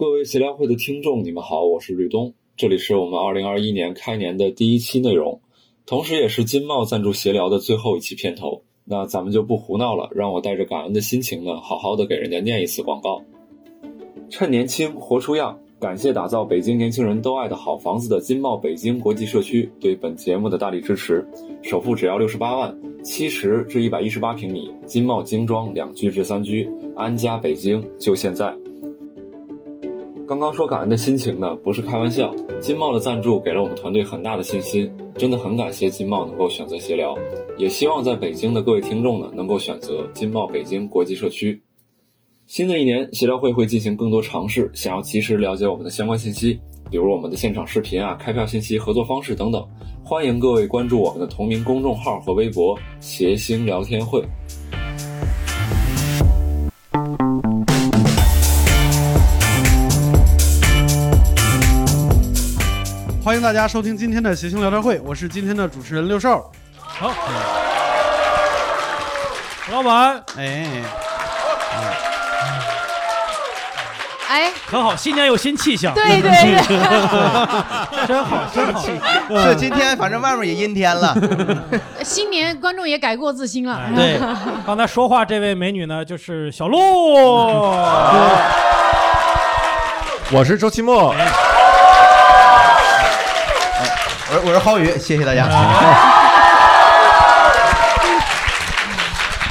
各位协聊会的听众，你们好，我是吕东，这里是我们二零二一年开年的第一期内容，同时也是金茂赞助协聊的最后一期片头。那咱们就不胡闹了，让我带着感恩的心情呢，好好的给人家念一次广告。趁年轻活出样，感谢打造北京年轻人都爱的好房子的金茂北京国际社区对本节目的大力支持，首付只要六十八万，七十至一百一十八平米，金茂精装两居至三居，安家北京就现在。刚刚说感恩的心情呢，不是开玩笑。金茂的赞助给了我们团队很大的信心，真的很感谢金茂能够选择协聊，也希望在北京的各位听众呢能够选择金茂北京国际社区。新的一年，协聊会会进行更多尝试，想要及时了解我们的相关信息，比如我们的现场视频啊、开票信息、合作方式等等，欢迎各位关注我们的同名公众号和微博“谐星聊天会”。欢迎大家收听今天的谐星聊天会，我是今天的主持人六兽。好，老板，哎，哎，很好，新年有新气象，对对对，真好，真好。是今天，反正外面也阴天了。新年观众也改过自新了。哎对，刚才说话这位美女呢，就是小鹿。我是周奇墨，我是我是浩宇，谢谢大家。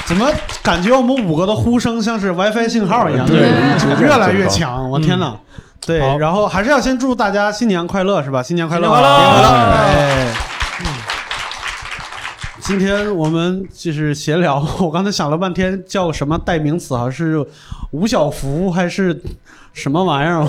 怎么感觉我们五个的呼声像是 WiFi 信号一样？对越来越强，我天哪！对，然后还是要先祝大家新年快乐，是吧？新年快乐！新年快乐今天我们就是闲聊，我刚才想了半天叫什么代名词啊？是吴小福还是什么玩意儿？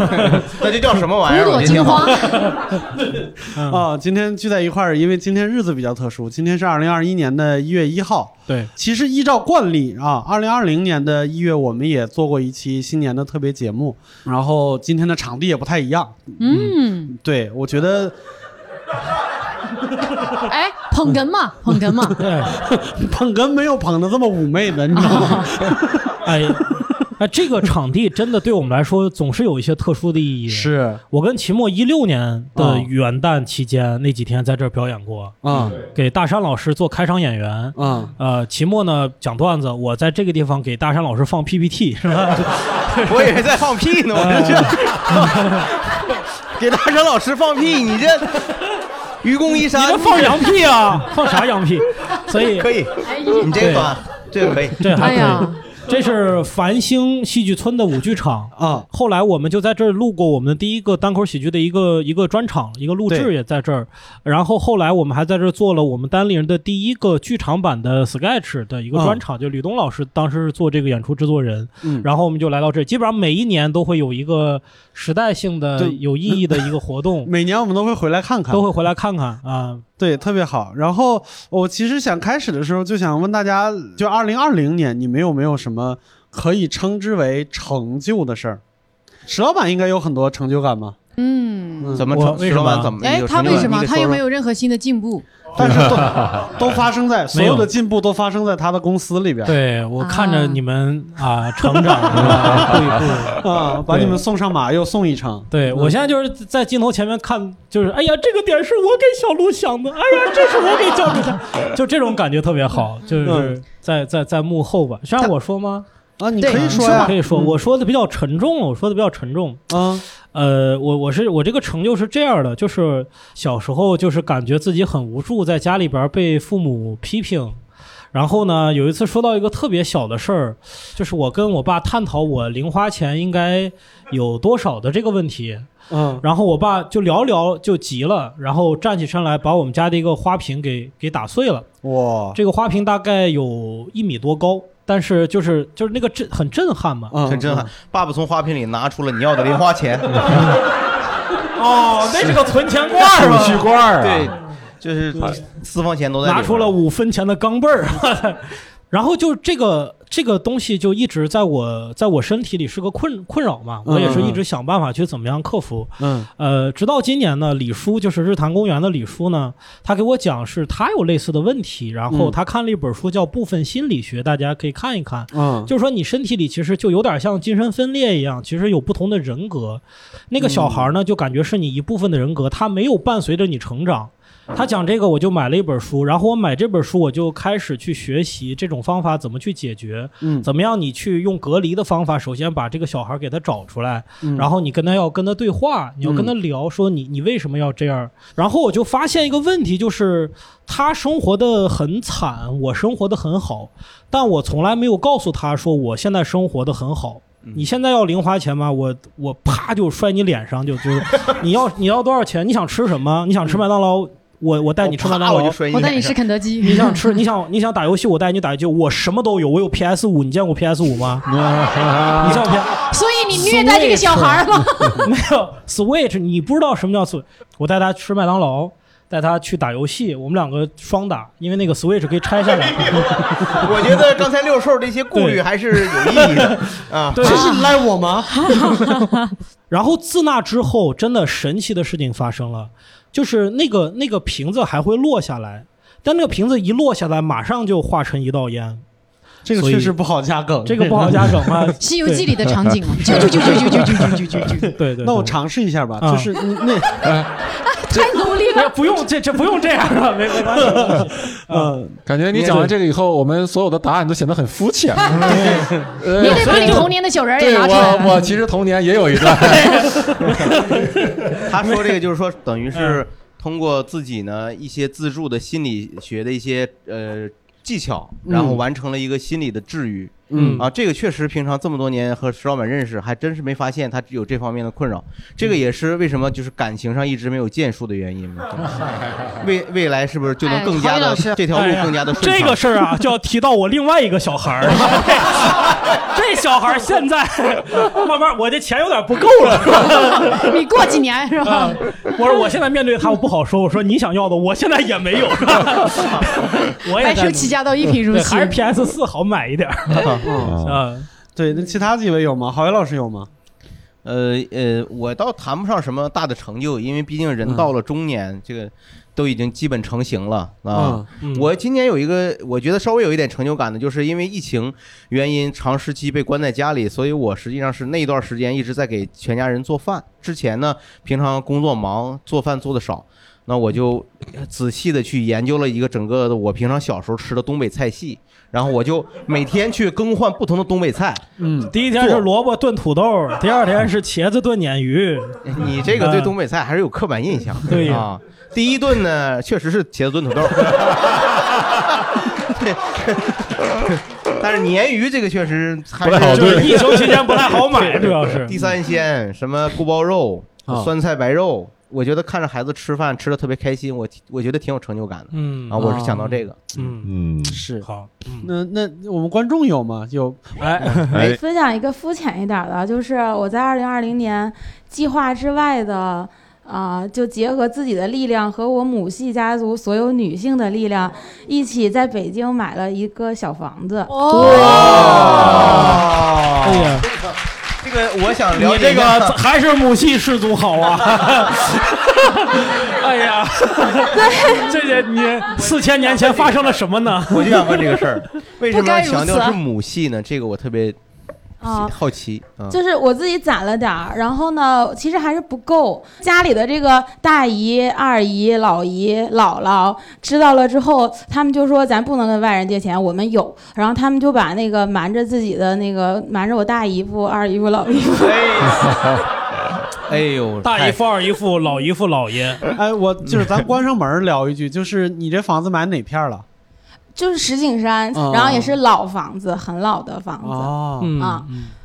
那这叫什么玩意儿？五朵我觉得挺金花。，啊，今天聚在一块儿，因为今天日子比较特殊，今天是二零二一年的一月一号。对，其实依照惯例啊，二零二零年的一月我们也做过一期新年的特别节目，然后今天的场地也不太一样。嗯，对，我觉得哎，捧哏嘛，捧哏嘛，对，捧哏没有捧的这么妩媚的，你知道吗？哎，哎，这个场地真的对我们来说总是有一些特殊的意义。是我跟秦墨一六年的啊元旦期间那几天在这儿表演过，啊给大山老师做开场演员。啊，呃，秦墨呢讲段子，我在这个地方给大山老师放 PPT 是吧？我以为在放屁呢，我这给大山老师放屁，你这愚公移山你山，这放羊屁啊？放啥羊屁？所以可以，哎你这个，这个可以。这还可以。这是繁星戏剧村的舞剧场啊。后来我们就在这儿录过我们的第一个单口喜剧的一个一个专场，一个录制也在这儿。然后后来我们还在这儿做了我们单立人的第一个剧场版的 sketch 的一个专场，就吕东老师当时是做这个演出制作人。嗯然后我们就来到这儿，基本上每一年都会有一个时代性的对有意义的一个活动，每年我们都会回来看看，都会回来看看啊。对，特别好。然后我其实想开始的时候就想问大家，就二零二零年你们有没有什么可以称之为成就的事儿？石老板应该有很多成就感吧？嗯，怎么我为什么成石老板怎么？哎，他为什么他又没有任何新的进步？但是都 都发生在所有的进步都发生在他的公司里边。对我看着啊你们啊成长，一步一步。啊，把你们送上马又送一程。对我现在就是在镜头前面看，就是哎呀，这个点是我给小鹿想的，哎呀，这是我给教主的，就这种感觉特别好，就是在在在幕后吧，是让我说吗？啊，你可以说呀，可以说，嗯我说的比较沉重，我说的比较沉重。啊，呃，我我是我这个成就是这样的，就是小时候就是感觉自己很无助，在家里边被父母批评。然后呢，有一次说到一个特别小的事儿，就是我跟我爸探讨我零花钱应该有多少的这个问题。嗯然后我爸就聊聊就急了，然后站起身来把我们家的一个花瓶给给打碎了。哇，这个花瓶大概有一米多高，但是就是就是那个震很震撼嘛。嗯很震撼。爸爸从花瓶里拿出了你要的零花钱，哦，那是个存钱罐儿储蓄罐儿啊，对，就是私房钱都在里边拿出了五分钱的钢镚儿。然后就这个这个东西就一直在我在我身体里是个困困扰嘛，我也是一直想办法去怎么样克服。嗯呃，直到今年呢，李叔就是日坛公园的李叔呢，他给我讲是他有类似的问题，然后嗯他看了一本书叫《部分心理学》，大家可以看一看。嗯，就是说，你身体里其实就有点像精神分裂一样，其实有不同的人格。那个小孩呢，就感觉是你一部分的人格，他没有伴随着你成长。他讲这个，我就买了一本书，然后我买这本书，我就开始去学习这种方法怎么去解决，嗯怎么样你去用隔离的方法，首先把这个小孩给他找出来，嗯然后你跟他要跟他对话，你要跟他聊，说你你为什么要这样？然后我就发现一个问题，就是他生活的很惨，我生活的很好，但我从来没有告诉他说我现在生活的很好。你现在要零花钱吗？我我啪就摔你脸上，就就是 你要你要多少钱？你想吃什么？你想吃麦当劳？我我带你吃麦当劳啪我带你吃肯德基。你想吃？你想 你想打游戏？我带你打游戏。我什么都有，我有 PS 五。你见过 PS 五吗？你见过 PS？所以你虐待这个小孩吗？没有 Switch，你不知道什么叫 Switch。我带他吃麦当劳，带他去打游戏，我们两个双打，因为那个 Switch 可以拆下来。我觉得刚才六兽这些顾虑还是有意义的啊。对这是赖我吗？然后自那之后，真的神奇的事情发生了，就是那个那个瓶子还会落下来，但那个瓶子一落下来，马上就化成一道烟。这个确实不好加梗，这个不好加梗啊，《西游记》里的场景嘛，啾啾啾啾啾啾啾啾啾啾啾，对。对对，那我尝试一下吧，啊就是那 太努力了。不用这这不用这样了，没没关系没关系。呃，感觉你讲完这个以后，我们所有的答案都显得很肤浅。呃你得把你童年的小人儿也对拿出来。我，我其实童年也有一段。他说这个就是说，等于是通过自己呢一些自助的心理学的一些呃技巧，然后完成了一个心理的治愈。嗯啊，这个确实平常这么多年和石老板认识，还真是没发现他有这方面的困扰。这个也是为什么就是感情上一直没有建树的原因嘛。未未来是不是就能更加的这条路更加的顺畅？这个事儿啊，就要提到我另外一个小孩儿。这小孩儿现在慢慢，我这钱有点不够了，是吧？你过几年是吧啊？我说我现在面对他，我不好说。我说你想要的，我现在也没有，是吧？我也白在手起家到一贫如洗还。是 PS 四好买一点儿嗯，啊。对，那其他几位有吗？郝伟老师有吗？呃呃，我倒谈不上什么大的成就，因为毕竟人到了中年，这个都已经基本成型了啊。嗯我今年有一个，我觉得稍微有一点成就感的，就是因为疫情原因，长时期被关在家里，所以我实际上是那一段时间一直在给全家人做饭。之前呢，平常工作忙，做饭做的少，那我就仔细的去研究了一个整个的我平常小时候吃的东北菜系，然后我就每天去更换不同的东北菜。嗯，第一天是萝卜炖土豆，第二天是茄子炖鲶鱼。你这个对东北菜还是有刻板印象，对啊。第一顿呢，确实是茄子炖土豆，但是鲶鱼这个确实还是不太好炖就是疫情期间不太好买，主要是。地三鲜，什么锅包肉、啊酸菜白肉，我觉得看着孩子吃饭吃的特别开心，我我觉得挺有成就感的嗯啊。我是想到这个，嗯，嗯，是。好，嗯，那那我们观众有吗？有哎，哎，分享一个肤浅一点的，就是我在二零二零年计划之外的。啊、就结合自己的力量和我母系家族所有女性的力量，一起在北京买了一个小房子。哦，哎呀，这个我想了你这个还是母系氏族好啊！哎呀，这些你四千年前发生了什么呢？我就想问这个事儿，为什么不该如此强调是母系呢？这个我特别啊、好奇啊。就是我自己攒了点儿，然后呢，其实还是不够。家里的这个大姨、二姨、老姨、姥姥知道了之后，他们就说咱不能跟外人借钱，我们有。然后他们就把那个瞒着自己的那个瞒着我大姨夫、二姨夫、老姨夫，哎呦，大姨夫、二姨夫、老姨夫、姥爷，哎，我就是咱关上门聊一句，就是你这房子买哪片了？就是石景山，哦然后也是老房子，很老的房子。哦，嗯啊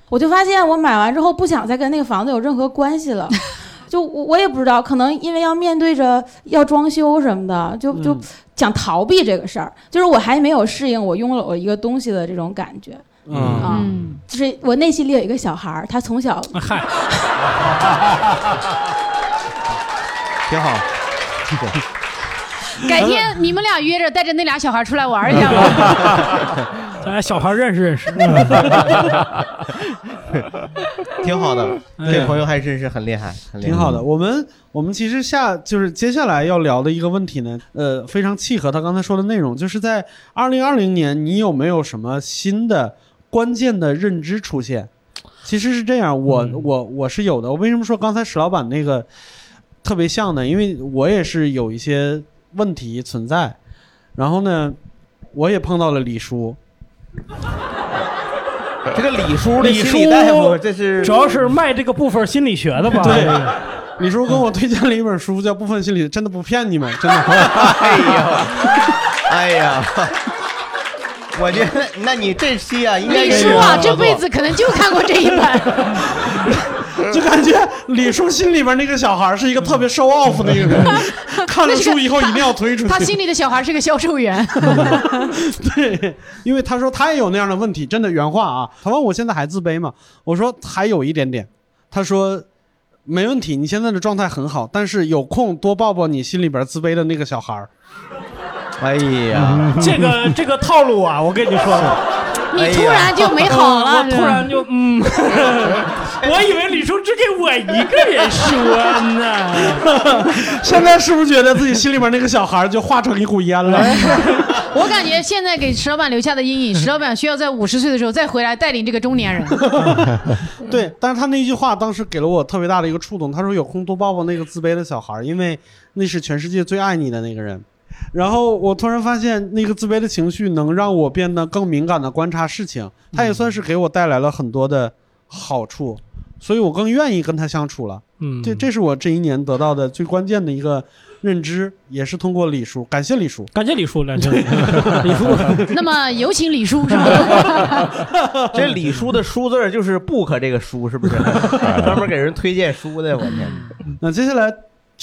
我就发现我买完之后不想再跟那个房子有任何关系了。就我我也不知道，可能因为要面对着要装修什么的，就就嗯想逃避这个事儿。就是我还没有适应我拥有一个东西的这种感觉嗯，就是我内心里有一个小孩儿，他从小嗨，挺好。改天你们俩约着带着那俩小孩出来玩一下吧。咱俩小孩认识认识。挺好的，哎这朋友还真是很厉害，很厉害挺好的。我们我们其实下就是接下来要聊的一个问题呢，呃，非常契合他刚才说的内容，就是在二零二零年，你有没有什么新的关键的认知出现？其实是这样，我、我我是有的。我为什么说刚才史老板那个特别像呢？因为我也是有一些问题存在，然后呢，我也碰到了李叔，这个李叔的李叔大夫，这是主要是卖这个部分心理学的吧？对，李叔跟我推荐了一本书，叫《部分心理》，真的不骗你们，真的。哎呀，哎呀，我觉得那你这期啊，应该李叔啊，这辈子可能就看过这一本。就感觉李叔心里边那个小孩是一个特别 show off 的一个人，看了书以后一定要推出去。他心里的小孩是个销售员。对，因为他说他也有那样的问题，真的原话啊。他问我现在还自卑吗？我说还有一点点。他说没问题，你现在的状态很好，但是有空多抱抱你心里边自卑的那个小孩儿。哎呀，这个这个套路啊，我跟你说，你 突然就美好了，我突然就嗯，我以为李叔只给我一个人说呢。现在是不是觉得自己心里边那个小孩就化成一股烟了？我感觉现在给石老板留下的阴影，石老板需要在五十岁的时候再回来带领这个中年人。对，但是他那句话当时给了我特别大的一个触动。他说有空多抱抱那个自卑的小孩，因为那是全世界最爱你的那个人。然后我突然发现，那个自卑的情绪能让我变得更敏感的观察事情，它也算是给我带来了很多的好处，所以我更愿意跟他相处了。嗯，这这是我这一年得到的最关键的一个认知，也是通过李叔，感谢李叔。感谢李叔，感谢 李叔。那么有请李叔，是吧？这李叔的“叔”字儿就是 book 这个书，是不是？专门给人推荐书的，我天！那接下来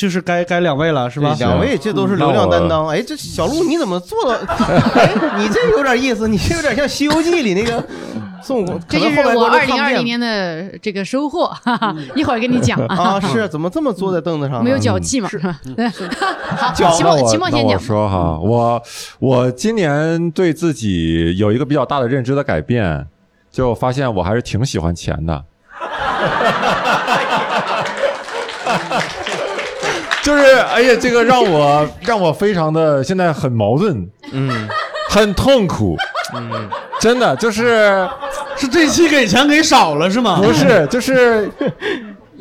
就是该该两位了，是吧？两位这都是流量担当。哎，这小鹿你怎么做到？哎，你这有点意思，你这有点像《西游记》里那个孙悟空。这就是我二零二零年的这个收获，哈哈，一会儿跟你讲啊。是怎么这么坐在凳子上？没有脚气嘛？是吧？好，那期末我期末先讲。我说哈，我我今年对自己有一个比较大的认知的改变，就发现我还是挺喜欢钱的。就是哎呀，这个让我 让我非常的现在很矛盾，嗯，很痛苦，嗯，真的就是是这期给钱给少了是吗？不是，就是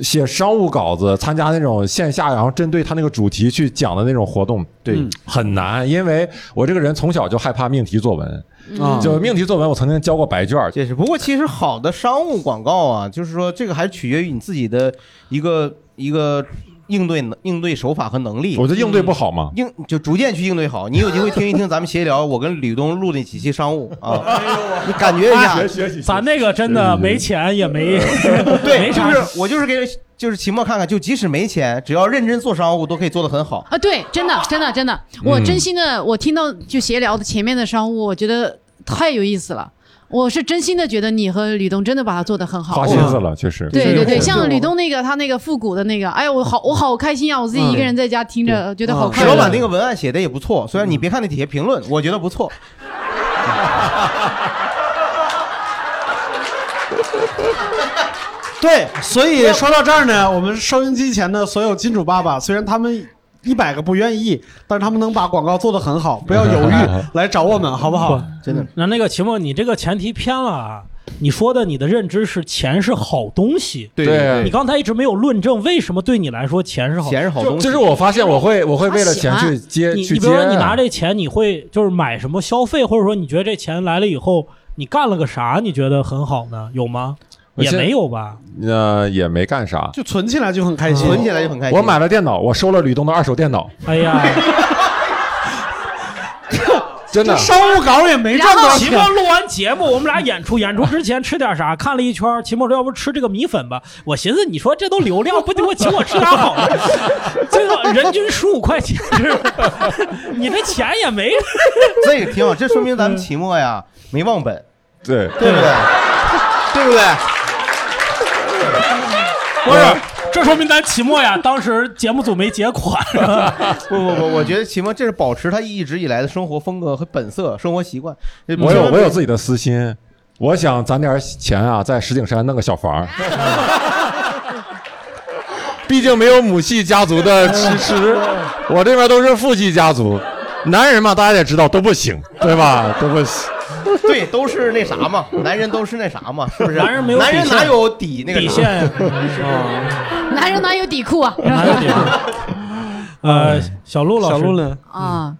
写商务稿子，参加那种线下，然后针对他那个主题去讲的那种活动，对，嗯很难，因为我这个人从小就害怕命题作文，嗯就命题作文，我曾经交过白卷儿，这是。不过其实好的商务广告啊，就是说这个还取决于你自己的一个一个应对能应对手法和能力。我就应对不好嘛。应就逐渐去应对好。你有机会听一听咱们闲聊，我跟吕东录那几期商务 啊，你感觉一下。咱那个真的没钱也没对，就 没啥是我就是给就是期末看看，就即使没钱，只要认真做商务，都可以做得很好。啊，对，真的，真的，真的，我真心的，我听到就闲聊的前面的商务，我觉得太有意思了。我是真心的觉得你和吕东真的把它做得很好，花心思了，确实。对对对，像吕东那个他那个复古的那个，哎呀，我好我好开心啊！我自己一个人在家听着，觉得好快乐。石老板那个文案写的也不错，虽然你别看那底下评论，我觉得不错。对，所以说到这儿呢，我们收音机前的所有金主爸爸，虽然他们一百个不愿意，但是他们能把广告做得很好，不要犹豫，来找我们，好不好？真的。那那个秦梦，你这个前提偏了啊！你说的你的认知是钱是好东西，对对你刚才一直没有论证为什么对你来说钱是好，钱是好东西。就是我发现我会我会为了钱去接你去接啊。你比如说你拿这钱，你会就是买什么消费，或者说你觉得这钱来了以后，你干了个啥？你觉得很好呢？有吗？也没有吧？呃也没干啥，就存起来就很开心，存起来就很开心。我买了电脑，我收了吕东的二手电脑，哎呀，真的。商务稿也没赚多少钱齐墨。录完节目，我们俩演出，演出之前吃点啥？看了一圈，齐墨说要不吃这个米粉吧？我寻思，你说这都流量，不得我请我吃啥好的？这个人均十五块钱，你这钱也没。这个挺好，这说明咱们期末呀没忘本，对，对不对？对不对？不是，这说明咱期末呀，当时节目组没结款。不不不，我觉得期末这是保持他一直以来的生活风格和本色、生活习惯。我有我有自己的私心，我想攒点钱啊，在石景山弄个小房儿。毕竟没有母系家族的支持，我这边都是父系家族。男人嘛，大家也知道都不行，对吧？都不行。对，都是那啥嘛，男人都是那啥嘛，是不是？男人没有男人底线哪有底那个底线呀。男人哪有底裤啊？哪有底呃，小鹿老师，小鹿呢？啊，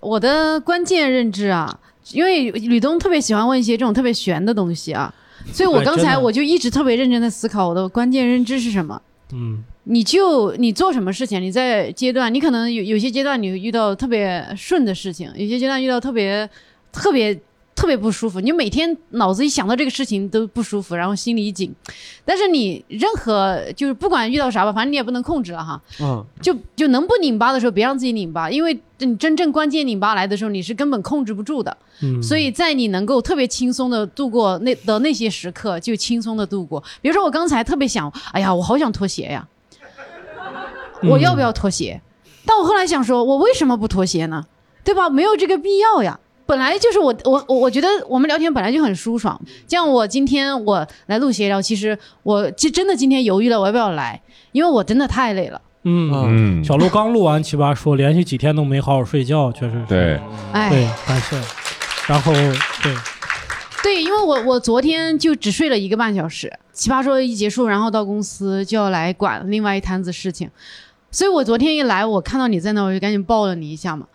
我的关键认知啊，因为吕东特别喜欢问一些这种特别玄的东西啊，所以我刚才我就一直特别认真的思考我的关键认知是什么。嗯你就你做什么事情，你在阶段，你可能有有些阶段你遇到特别顺的事情，有些阶段遇到特别特别特别不舒服，你每天脑子一想到这个事情都不舒服，然后心里一紧。但是你任何就是不管遇到啥吧，反正你也不能控制了哈。嗯，就就能不拧巴的时候，别让自己拧巴，因为你真正关键拧巴来的时候，你是根本控制不住的。嗯，所以在你能够特别轻松的度过那的那些时刻，就轻松的度过。比如说我刚才特别想，哎呀，我好想脱鞋呀，我要不要脱鞋？但我后来想说，我为什么不脱鞋呢？对吧？没有这个必要呀。本来就是我我我我觉得我们聊天本来就很舒爽，像我今天我来录协聊，其实我其实真的今天犹豫了我要不要来，因为我真的太累了。嗯，嗯，小鹿刚录完奇葩说，连续几天都没好好睡觉，确实是。对，哎，对，感谢。然后对，对，因为我我昨天就只睡了一个半小时，奇葩说一结束，然后到公司就要来管另外一摊子事情，所以我昨天一来，我看到你在那，我就赶紧抱了你一下嘛。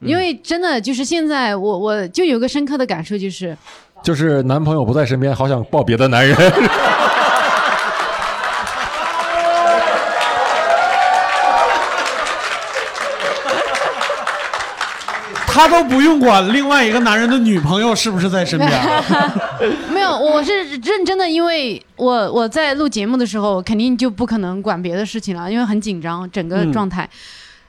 因为真的就是现在我我就有个深刻的感受，就是就是男朋友不在身边，好想抱别的男人。他都不用管另外一个男人的女朋友是不是在身边。没有，我是认真的，因为我我在录节目的时候，肯定就不可能管别的事情了，因为很紧张，整个嗯状态。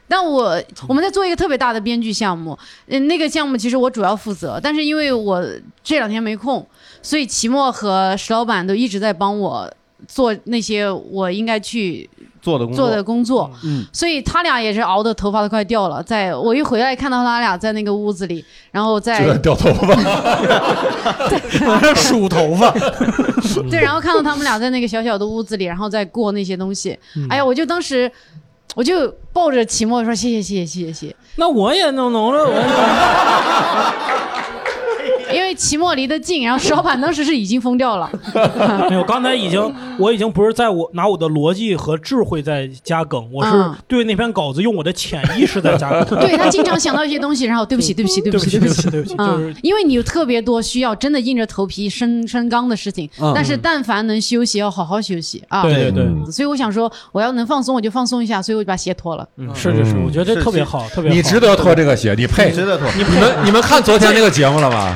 但我我们在做一个特别大的编剧项目，嗯，那个项目其实我主要负责，但是因为我这两天没空，所以齐墨和石老板都一直在帮我做那些我应该去做的工作。做的工作，嗯，所以他俩也是熬的头发都快掉了。在我一回来看到他俩在那个屋子里，然后在掉头发。数头发，对，然后看到他们俩在那个小小的屋子里，然后再过那些东西，哎呀，我就当时我就抱着齐墨说谢谢谢谢谢谢。谢谢，那我也弄弄了，我因为齐墨离得近，然后石老板当时是已经疯掉了，没有，刚才已经，我已经不是在我拿我的逻辑和智慧在加梗，我是嗯对那篇稿子用我的潜意识在加梗。对他经常想到一些东西，然后对不起对不起对不起对不起，对不起，对不起。对不起，就嗯是，因为你有特别多需要真的硬着头皮升升纲的事情，嗯但是但凡能休息，要好好休息啊。对对对，嗯所以我想说，我要能放松，我就放松一下，所以我就把鞋脱了。是是是，嗯我觉得这特别好，特别好。你值得脱这个鞋，你配。值得脱。你们你们看昨天那个节目了吗？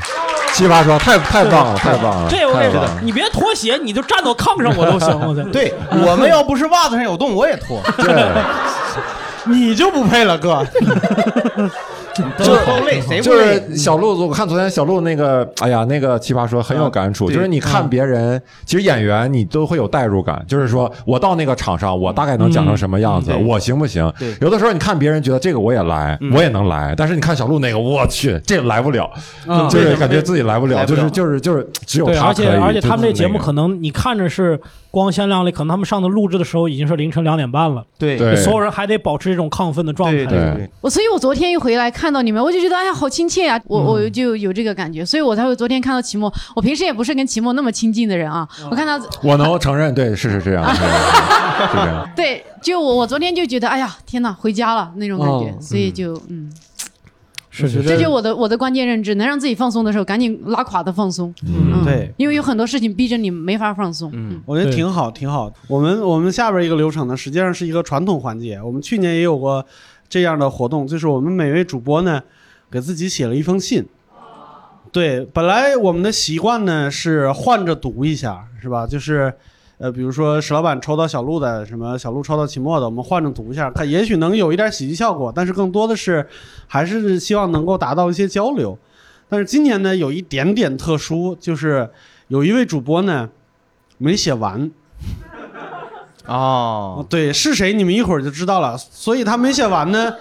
奇葩说太太棒了，太棒了，这我跟你说太棒了，。你别脱鞋，你就站到炕上我都行。我操，对我们要不是袜子上有洞，我也脱。对，你就不配了，哥。都都累，谁就？是小鹿，我看昨天小鹿那个，哎呀，那个奇葩说很有感触。就是你看别人，其实演员你都会有代入感，就是说我到那个场上，我大概能讲成什么样子，我行不行对？有的时候你看别人觉得这个我也来，嗯我也能来，但是你看小鹿那个，我去，这个来不了，嗯就是感觉自己来不了，就是就是就是只有他可以。且而且他们这节目可能你看着是光鲜亮丽，可能他们上的录制的时候已经是凌晨两点半了，对对所有人还得保持这种亢奋的状态。对对对我所以，我昨天一回来看到你们，我就觉得哎呀，好亲切呀、我嗯我就有这个感觉，所以我才会昨天看到齐墨。我平时也不是跟齐墨那么亲近的人啊，我看到我能承认，对，是是这样，是这样。对，就我我昨天就觉得哎呀，天哪，回家了那种感觉，哦所以就嗯，是是这就我的我的关键认知，能让自己放松的时候，赶紧拉垮的放松，嗯，对，因为有很多事情逼着你没法放松。嗯我觉得挺好，挺好。我们我们下边一个流程呢，实际上是一个传统环节。我们去年也有过这样的活动，就是我们每位主播呢，给自己写了一封信。对，本来我们的习惯呢是换着读一下，是吧？就是，呃，比如说石老板抽到小鹿的，什么小鹿抽到期末的，我们换着读一下，看也许能有一点喜剧效果，但是更多的是还是希望能够达到一些交流。但是今年呢，有一点点特殊，就是有一位主播呢没写完，哦，对，是谁你们一会儿就知道了。所以他没写完呢，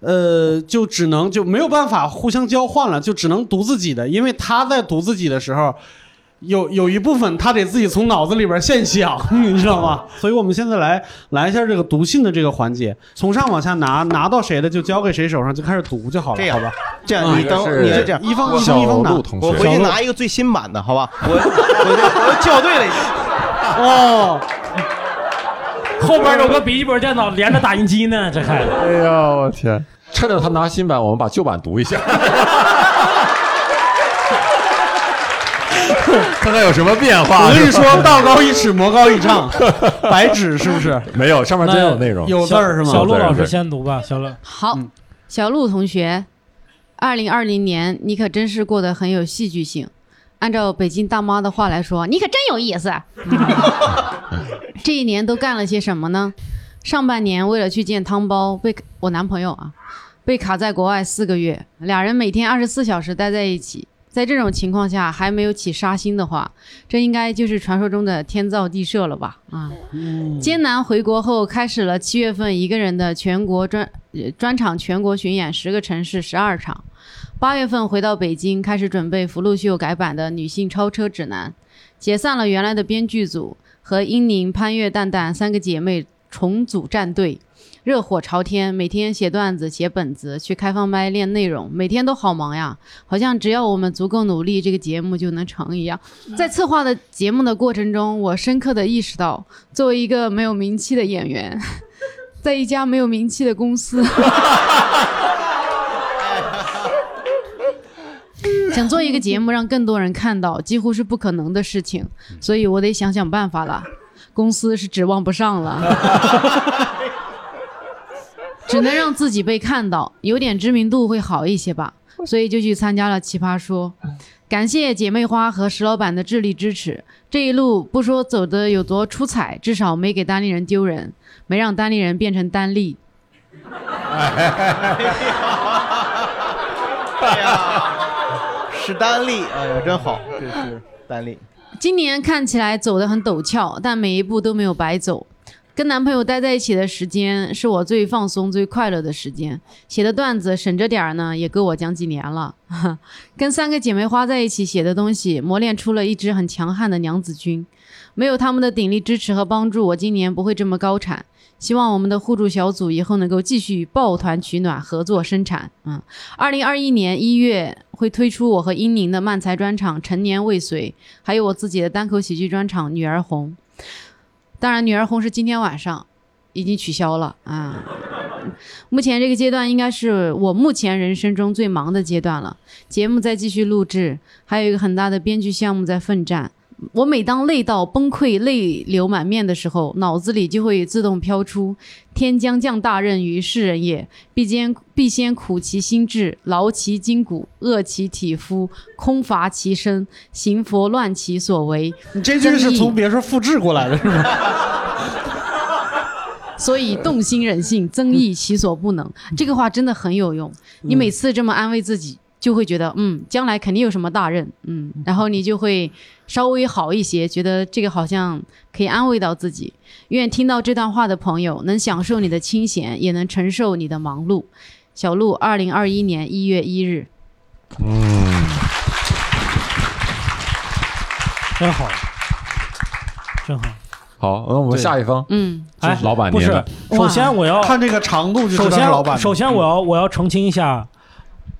呃，就只能就没有办法互相交换了，就只能读自己的，因为他在读自己的时候。有有一部分他得自己从脑子里边现想，你知道吗？所以我们现在来来一下这个读信的这个环节，从上往下拿，拿到谁的就交给谁手上，就开始读就好了，这样好吧？这样嗯你等是你就这样，一方一小方一方拿我回，去拿一个最新版的，好吧？我我我我校对了一下。哦，后边有个笔记本电脑连着打印机呢，这还 哎呀，我天！趁着他拿新版，我们把旧版读一下，看看有什么变化。我跟你说，道高一尺，魔高一丈，白纸是不是？没有，上面真有内容。有字儿是吗？小陆老师先读吧，小陆。好，嗯小陆同学，二零二零年你可真是过得很有戏剧性。按照北京大妈的话来说，你可真有意思。这一年都干了些什么呢？上半年为了去见汤包，被我男朋友啊，被卡在国外四个月，俩人每天二十四小时待在一起。在这种情况下还没有起杀心的话，这应该就是传说中的天造地设了吧？啊，艰难回国后，开始了七月份一个人的全国专专场全国巡演，十个城市十二场。八月份回到北京，开始准备福禄秀改版的《女性超车指南》，解散了原来的编剧组，和英宁、潘越、蛋蛋三个姐妹重组战队，热火朝天，每天写段子、写本子，去开放麦练内容，每天都好忙呀，好像只要我们足够努力，这个节目就能成一样。在策划的节目的过程中，我深刻的意识到，作为一个没有名气的演员，在一家没有名气的公司，想做一个节目让更多人看到，几乎是不可能的事情，所以我得想想办法了。公司是指望不上了，只能让自己被看到，有点知名度会好一些吧。所以就去参加了《奇葩说》，感谢姐妹花和石老板的智力支持。这一路不说走的有多出彩，至少没给单立人丢人，没让单立人变成单立。哎呀，是丹利，哎呀，真好，这是丹利。今年看起来走得很陡峭，但每一步都没有白走。跟男朋友待在一起的时间是我最放松、最快乐的时间。写的段子省着点儿呢，也够我讲几年了。跟三个姐妹花在一起写的东西，磨练出了一支很强悍的娘子军。没有他们的鼎力支持和帮助，我今年不会这么高产。希望我们的互助小组以后能够继续抱团取暖，合作生产。嗯，二零二一年一月会推出我和英宁的漫才专场《陈年未遂》，还有我自己的单口喜剧专场《女儿红》。当然，《女儿红》是今天晚上已经取消了啊。目前这个阶段应该是我目前人生中最忙的阶段了。节目在继续录制，还有一个很大的编剧项目在奋战。我每当累到崩溃、泪流满面的时候，脑子里就会自动飘出“天将降大任于世人也，必先必先苦其心志，劳其筋骨，饿其体肤，空乏其身，行拂乱其所为。你这句是从别处复制过来的，是吗？所以动心忍性，增益其所不能。这个话真的很有用。你每次这么安慰自己，就会觉得，嗯，将来肯定有什么大任，嗯，然后你就会稍微好一些，觉得这个好像可以安慰到自己。愿听到这段话的朋友能享受你的清闲，也能承受你的忙碌。小鹿，二零二一年一月一日。嗯，真好，真好。好，那我们下一封，嗯，哎，老板不是，首先我要看这个长度首道是老板的。首先我要我要澄清一下，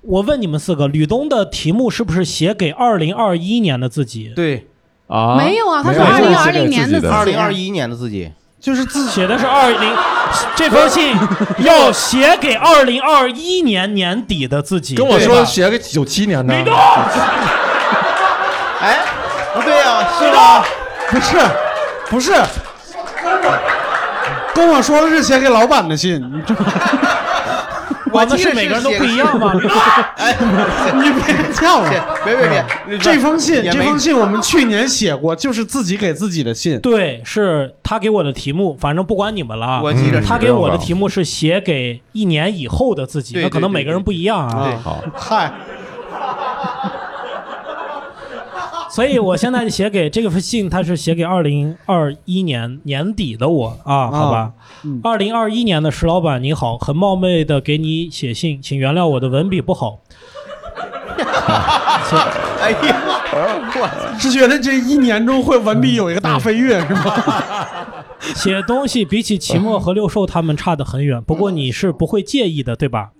我问你们四个，吕东的题目是不是写给二零二一年的自己？对，啊，没有啊他是没有2020年的自己。二零二一年的自己，就是自 写的是二零，这封信要写给二零二一年年底的自己。跟我说写给九七年的，吕东，哎，不对呀，是吗？不是不是，跟我说的是写给老板的信，你知道吗？我们是每个人都不一样吗？哎，你别这样写了。别别别，这封信，这封信我们去年写过，就是自己给自己的信。对，是他给我的题目，反正不管你们了啊。我记着嗯他给我的题目是写给一年以后的自己，那可能每个人不一样啊。对啊，好，嗨，所以我现在写给这个信，它是写给二零二一年年底的我啊，好吧。二零二一年的石老板你好，很冒昧的给你写信，请原谅我的文笔不好。哎呀，我是觉得这一年中会文笔有一个大飞跃是吗？写东西比起齐墨和六兽他们差得很远，不过你是不会介意的，对吧？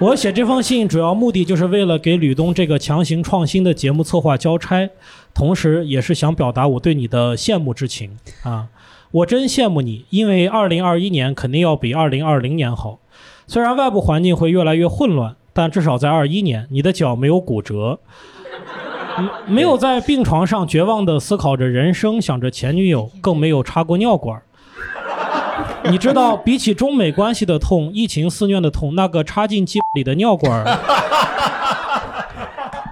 我写这封信主要目的就是为了给吕东这个强行创新的节目策划交差，同时也是想表达我对你的羡慕之情啊！我真羡慕你，因为二零二一年肯定要比二零二零年好。虽然外部环境会越来越混乱，但至少在二一年，你的脚没有骨折，没有在病床上绝望地思考着人生，想着前女友，更没有插过尿管。你知道，比起中美关系的痛、疫情肆虐的痛，那个插进鸡里的尿管儿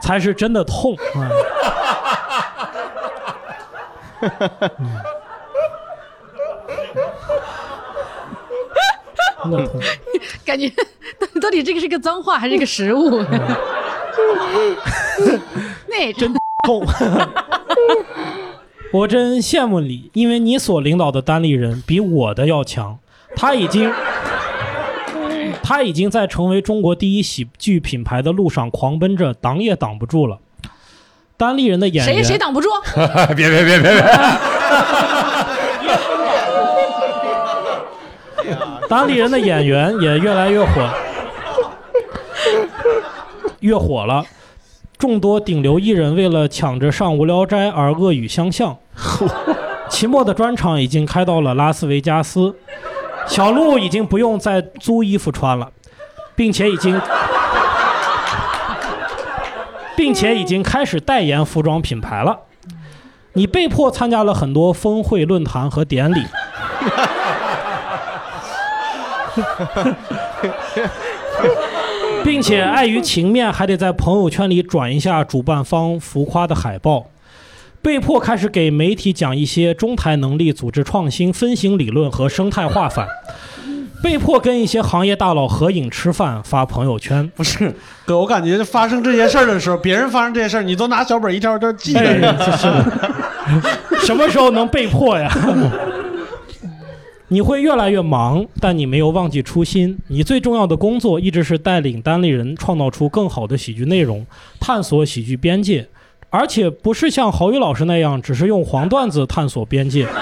才是真的痛啊！真的痛。感觉到底这个是个脏话还是个食物？那真痛。我真羡慕你，因为你所领导的单立人比我的要强。他已经，他已经在成为中国第一喜剧品牌的路上狂奔着，挡也挡不住了。单立人的演员谁谁挡不住？别别别别别！单立人的演员也越来越火，越火了。众多顶流艺人为了抢着上《无聊斋》而恶语相向。期末的专场已经开到了拉斯维加斯，小鹿已经不用再租衣服穿了，并且已经，并且已经开始代言服装品牌了。你被迫参加了很多峰会、论坛和典礼。并且碍于情面，还得在朋友圈里转一下主办方浮夸的海报，被迫开始给媒体讲一些中台能力、组织创新、分型理论和生态化反，被迫跟一些行业大佬合影吃饭发朋友圈。不是哥，我感觉发生这些事儿的时候，别人发生这些事儿，你都拿小本一条一条记哎着。就是 什么时候能被迫呀？你会越来越忙，但你没有忘记初心。你最重要的工作一直是带领单立人创造出更好的喜剧内容，探索喜剧边界，而且不是像郝宇老师那样，只是用黄段子探索边界。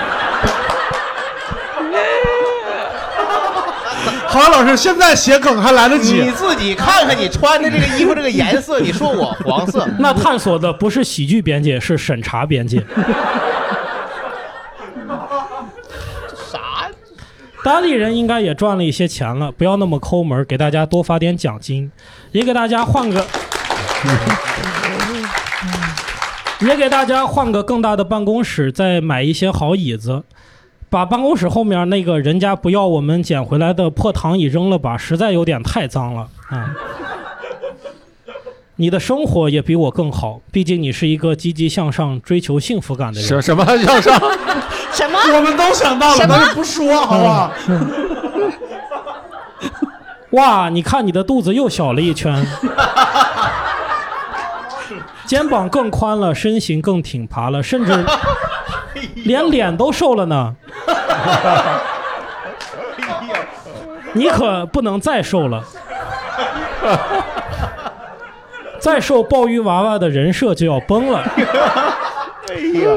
郝宇老师，现在写梗还来得及你。自己看看你穿的这个衣服这个颜色，你说我黄色，那探索的不是喜剧边界，是审查边界。单立人应该也赚了一些钱了，不要那么抠门，给大家多发点奖金，也给大家换个，也给大家换个更大的办公室，再买一些好椅子，把办公室后面那个人家不要我们捡回来的破躺椅扔了吧，实在有点太脏了啊。你的生活也比我更好，毕竟你是一个积极向上、追求幸福感的人。什什么 向上？什么？我们都想到了，但是不说，好不好？哇，你看你的肚子又小了一圈，肩膀更宽了，身形更挺拔了，甚至连脸都瘦了呢。你可不能再瘦了，再瘦鲍鱼娃娃的人设就要崩了。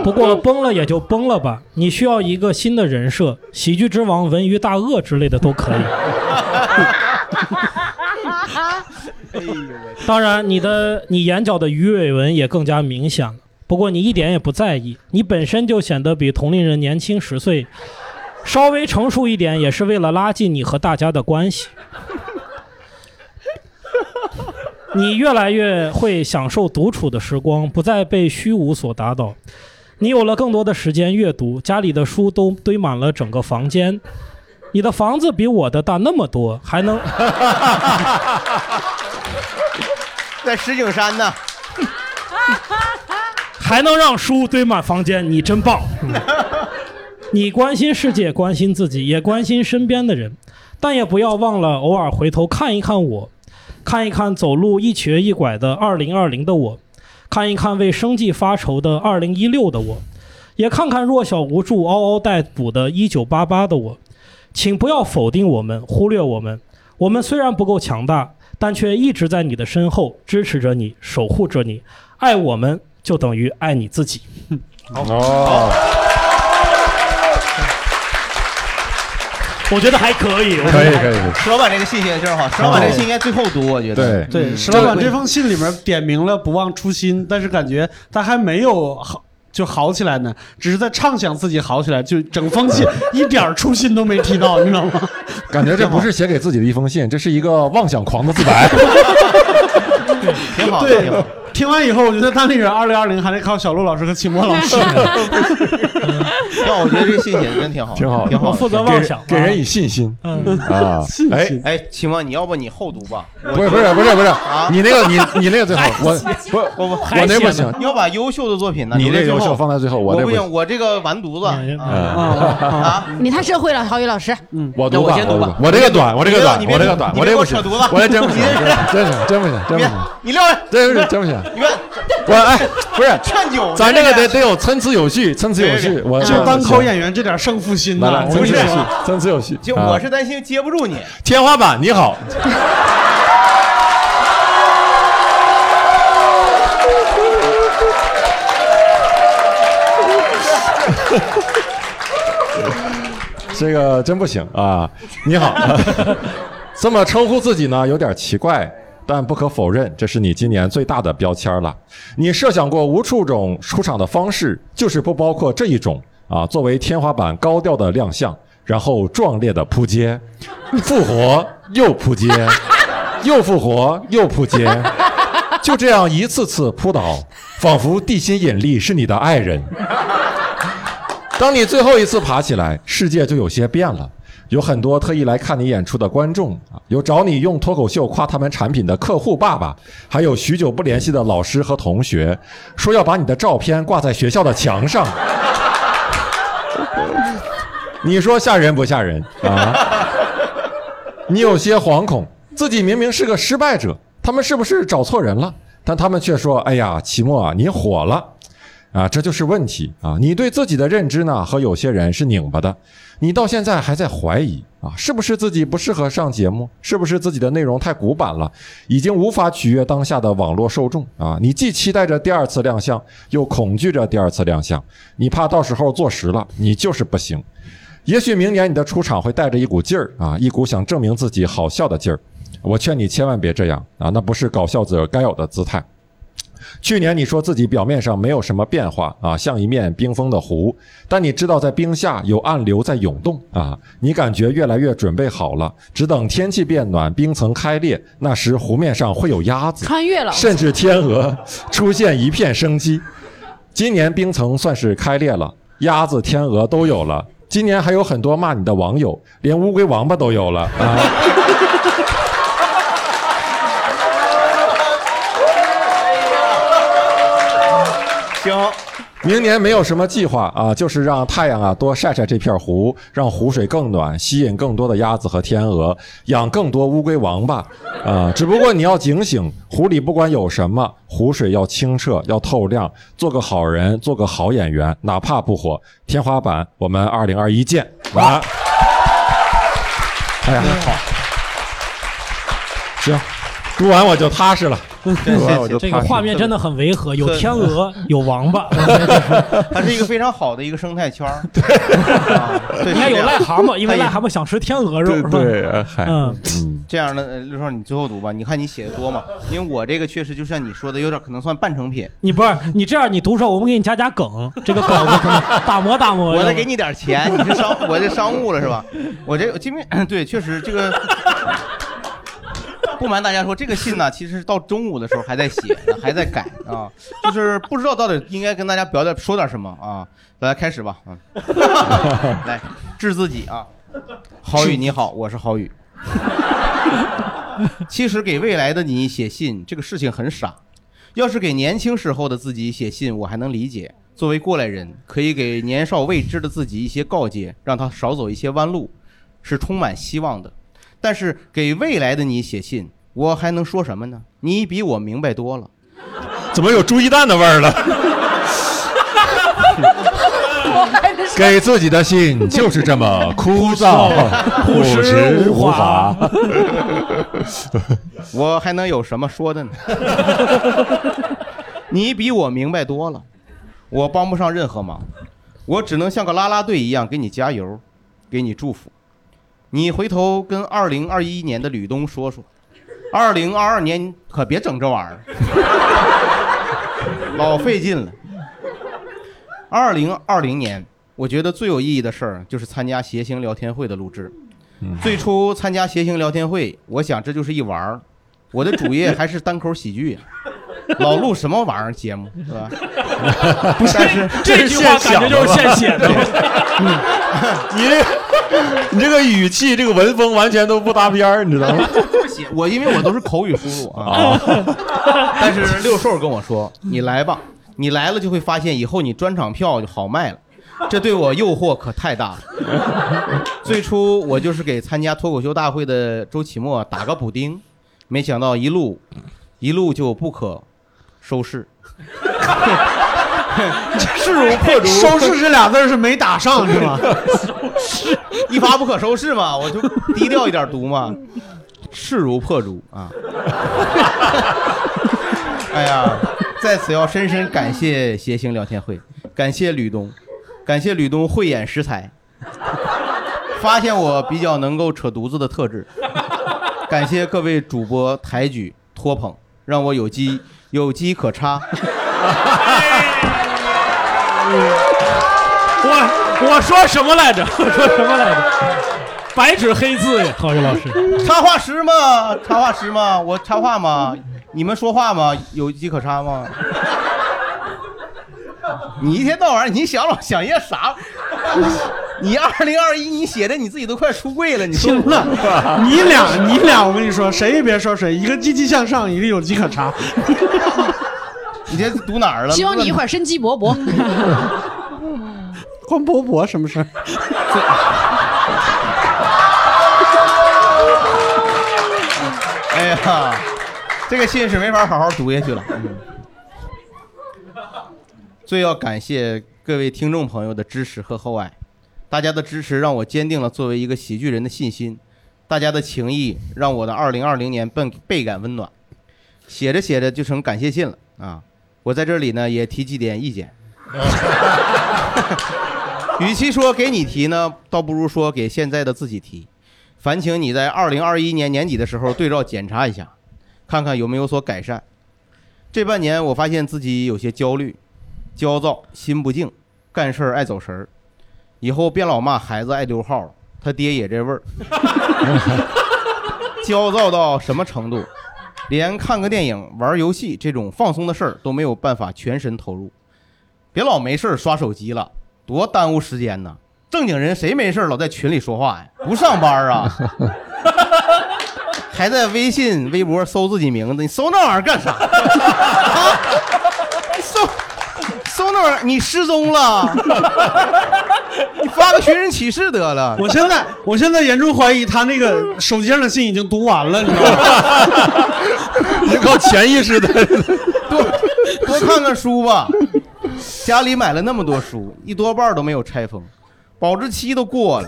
不过崩了也就崩了吧，你需要一个新的人设，喜剧之王、文娱大鳄之类的都可以。当然，你的你眼角的鱼尾纹也更加明显了。不过你一点也不在意，你本身就显得比同龄人年轻十岁，稍微成熟一点也是为了拉近你和大家的关系。你越来越会享受独处的时光，不再被虚无所打倒。你有了更多的时间阅读，家里的书都堆满了整个房间。你的房子比我的大那么多，还能 在石景山呢。还能让书堆满房间，你真棒。嗯你关心世界，关心自己，也关心身边的人，但也不要忘了偶尔回头看一看我，看一看走路一瘸一拐的二零二零的我，看一看为生计发愁的二零一六的我，也看看弱小无助、嗷嗷待哺的一九八八的我。请不要否定我们，忽略我们。我们虽然不够强大，但却一直在你的身后支持着你，守护着你。爱我们就等于爱你自己。哦，我觉得还可以，可以可以，石老板这个信写的真好，石老板这个信应该最后读，我觉得。对对，石老板这封信里面点明了不忘初心，但是感觉他还没有好就好起来呢，只是在畅想自己好起来，就整封信一点儿初心都没提到，你知道吗？感觉这不是写给自己的一封信，这是一个妄想狂的自白。挺好，对挺好。听完以后，我觉得单立人二零二零还得靠小鹿老师和秦墨老师。那我觉得这个信写的真挺好，挺好挺好负责妄想，给人以信心。嗯，啊！哎，哎，秦墨，你要不你后读吧？不是不是不是不是。啊，你那个你你那个最好，我不不不，我那不行，你要把优秀的作品呢，你那优秀放在最后。我不行，我这个完犊子。嗯啊。啊！你太社会了，郝宇老师。我读吧，我先读吧。我我这个短，我这个短，你别我这个短，我我这不行。扯犊子，我这真不行你，真是真不行，真不行，，你撂下，真是真不行。你别我哎，不是，劝酒，咱这个得得有参差有序，参差有序。我就单口演员这点胜负心呐来来，，参不是参差有序。就啊我是担心接不住你。天花板，你好。这个真不行啊！你好，这么称呼自己呢，有点奇怪，但不可否认，这是你今年最大的标签了。你设想过无数种出场的方式，就是不包括这一种啊，作为天花板高调的亮相，然后壮烈的扑街，复活又扑街，又复活又扑街，就这样一次次扑倒，仿佛地心引力是你的爱人。当你最后一次爬起来，世界就有些变了。有很多特意来看你演出的观众啊，有找你用脱口秀夸他们产品的客户爸爸，还有许久不联系的老师和同学，说要把你的照片挂在学校的墙上。你说吓人不吓人啊？你有些惶恐，自己明明是个失败者，他们是不是找错人了？但他们却说：“哎呀，齐墨啊，你火了。”啊，这就是问题啊！你对自己的认知呢，和有些人是拧巴的，你到现在还在怀疑啊，是不是自己不适合上节目？是不是自己的内容太古板了，已经无法取悦当下的网络受众啊？你既期待着第二次亮相，又恐惧着第二次亮相，你怕到时候坐实了，你就是不行。也许明年你的出场会带着一股劲儿啊，一股想证明自己好笑的劲儿。我劝你千万别这样啊，那不是搞笑者该有的姿态。去年你说自己表面上没有什么变化啊，像一面冰封的湖，但你知道在冰下有暗流在涌动啊，你感觉越来越准备好了，只等天气变暖，冰层开裂，那时湖面上会有鸭子，穿越了，甚至天鹅出现一片生机。今年冰层算是开裂了，鸭子、天鹅都有了。今年还有很多骂你的网友，连乌龟、王八都有了啊！行，明年没有什么计划啊，就是让太阳啊多晒晒这片湖，让湖水更暖，吸引更多的鸭子和天鹅，养更多乌龟、王八啊。只不过你要警醒，湖里不管有什么，湖水要清澈，要透亮，做个好人，做个好演员，哪怕不火，天花板我们二零二一见晚安！哎呀，好，行，读完我就踏实了。读完我就这个画面真的很违和，有天鹅，有王八，它是一个非常好的一个生态圈儿。对，对，应该有癞蛤蟆，因为癞蛤蟆想吃天鹅肉，对是吧？对，嗯，嗯。这样的，呃刘少，你最后读吧。你看你写的多嘛？因为我这个确实就像你说的，有点可能算半成品。你不是你这样，你读出来我们给你加加梗，这个梗子打磨打磨。我再给你点钱，你是商，我这商务了是吧？我这今天 对，确实这个。不瞒大家说，这个信呢，其实到中午的时候还在写呢，还在改啊，就是不知道到底应该跟大家表点说点什么啊。大家开始吧，啊，来治自己啊。郝宇你好，我是郝宇。其实给未来的你写信这个事情很傻，要是给年轻时候的自己写信，我还能理解。作为过来人，可以给年少未知的自己一些告诫，让他少走一些弯路，是充满希望的。但是给未来的你写信，我还能说什么呢？你比我明白多了。怎么有猪一蛋的味儿了？给自己的信就是这么枯燥、朴实无华。我还能有什么说的呢？你比我明白多了，我帮不上任何忙，我只能像个啦啦队一样给你加油，给你祝福。你回头跟二零二一年的吕东说说，二零二二年可别整这玩意儿，老费劲了。二零二零年，我觉得最有意义的事儿就是参加谐星聊天会的录制。最初参加谐星聊天会，我想这就是一玩儿，我的主业还是单口喜剧呀，老录什么玩意儿节目是吧？不是，但是这句话感觉就是现写的。你这 你这个语气、这个文风完全都不搭边儿，你知道吗？不 写我，因为我都是口语输入啊。但是六兽跟我说：“你来吧，你来了就会发现以后你专场票就好卖了。”这对我诱惑可太大了。最初我就是给参加脱口秀大会的周奇墨打个补丁，没想到一路一路就不可收拾，势如破竹。收拾这俩字儿是没打上是吗？收视？一发不可收拾嘛，我就低调一点读嘛，势如破竹啊！哎呀，在此要深深感谢谐星聊天会，感谢吕东，感谢吕东慧眼识才，发现我比较能够扯犊子的特质，感谢各位主播抬举托捧，让我有机有机可插。我我说什么来着？我说什么来着？白纸黑字呀，郝宇老师。插画师吗？插画师吗？我插画吗？你们说话吗？有机可插吗？你一天到晚你想老想些啥？你二零二一你写的你自己都快出柜了，你说行了，你俩你俩，我跟你说，谁也别说谁，一个积极向上，一个有机可插。你这读哪儿了？希望你一会儿生机勃勃。关博博什么事儿？哎呀，这个信是没法好好读下去了。嗯最要感谢各位听众朋友的支持和厚爱，大家的支持让我坚定了作为一个喜剧人的信心，大家的情谊让我的2020年倍倍感温暖。写着写着就成感谢信了啊！我在这里呢也提几点意见。与其说给你提呢，倒不如说给现在的自己提。烦请你在二零二一年年底的时候对照检查一下，看看有没有所改善。这半年我发现自己有些焦虑、焦躁、心不静，干事儿爱走神儿。以后别老骂孩子爱溜号了，他爹也这味儿。焦躁到什么程度？连看个电影、玩游戏这种放松的事儿都没有办法全身投入。别老没事儿刷手机了，多耽误时间呢。正经人谁没事儿老在群里说话呀？不上班啊？还在微信、微博搜自己名字，你搜那玩意儿干啥？啊？你搜搜那玩意儿，你失踪了？你发个寻人启事得了。我现在我现在严重怀疑他那个手机上的信已经读完了，你知道吗？你靠潜意识的。多多看看书吧。家里买了那么多书，一多半都没有拆封，保质期都过了。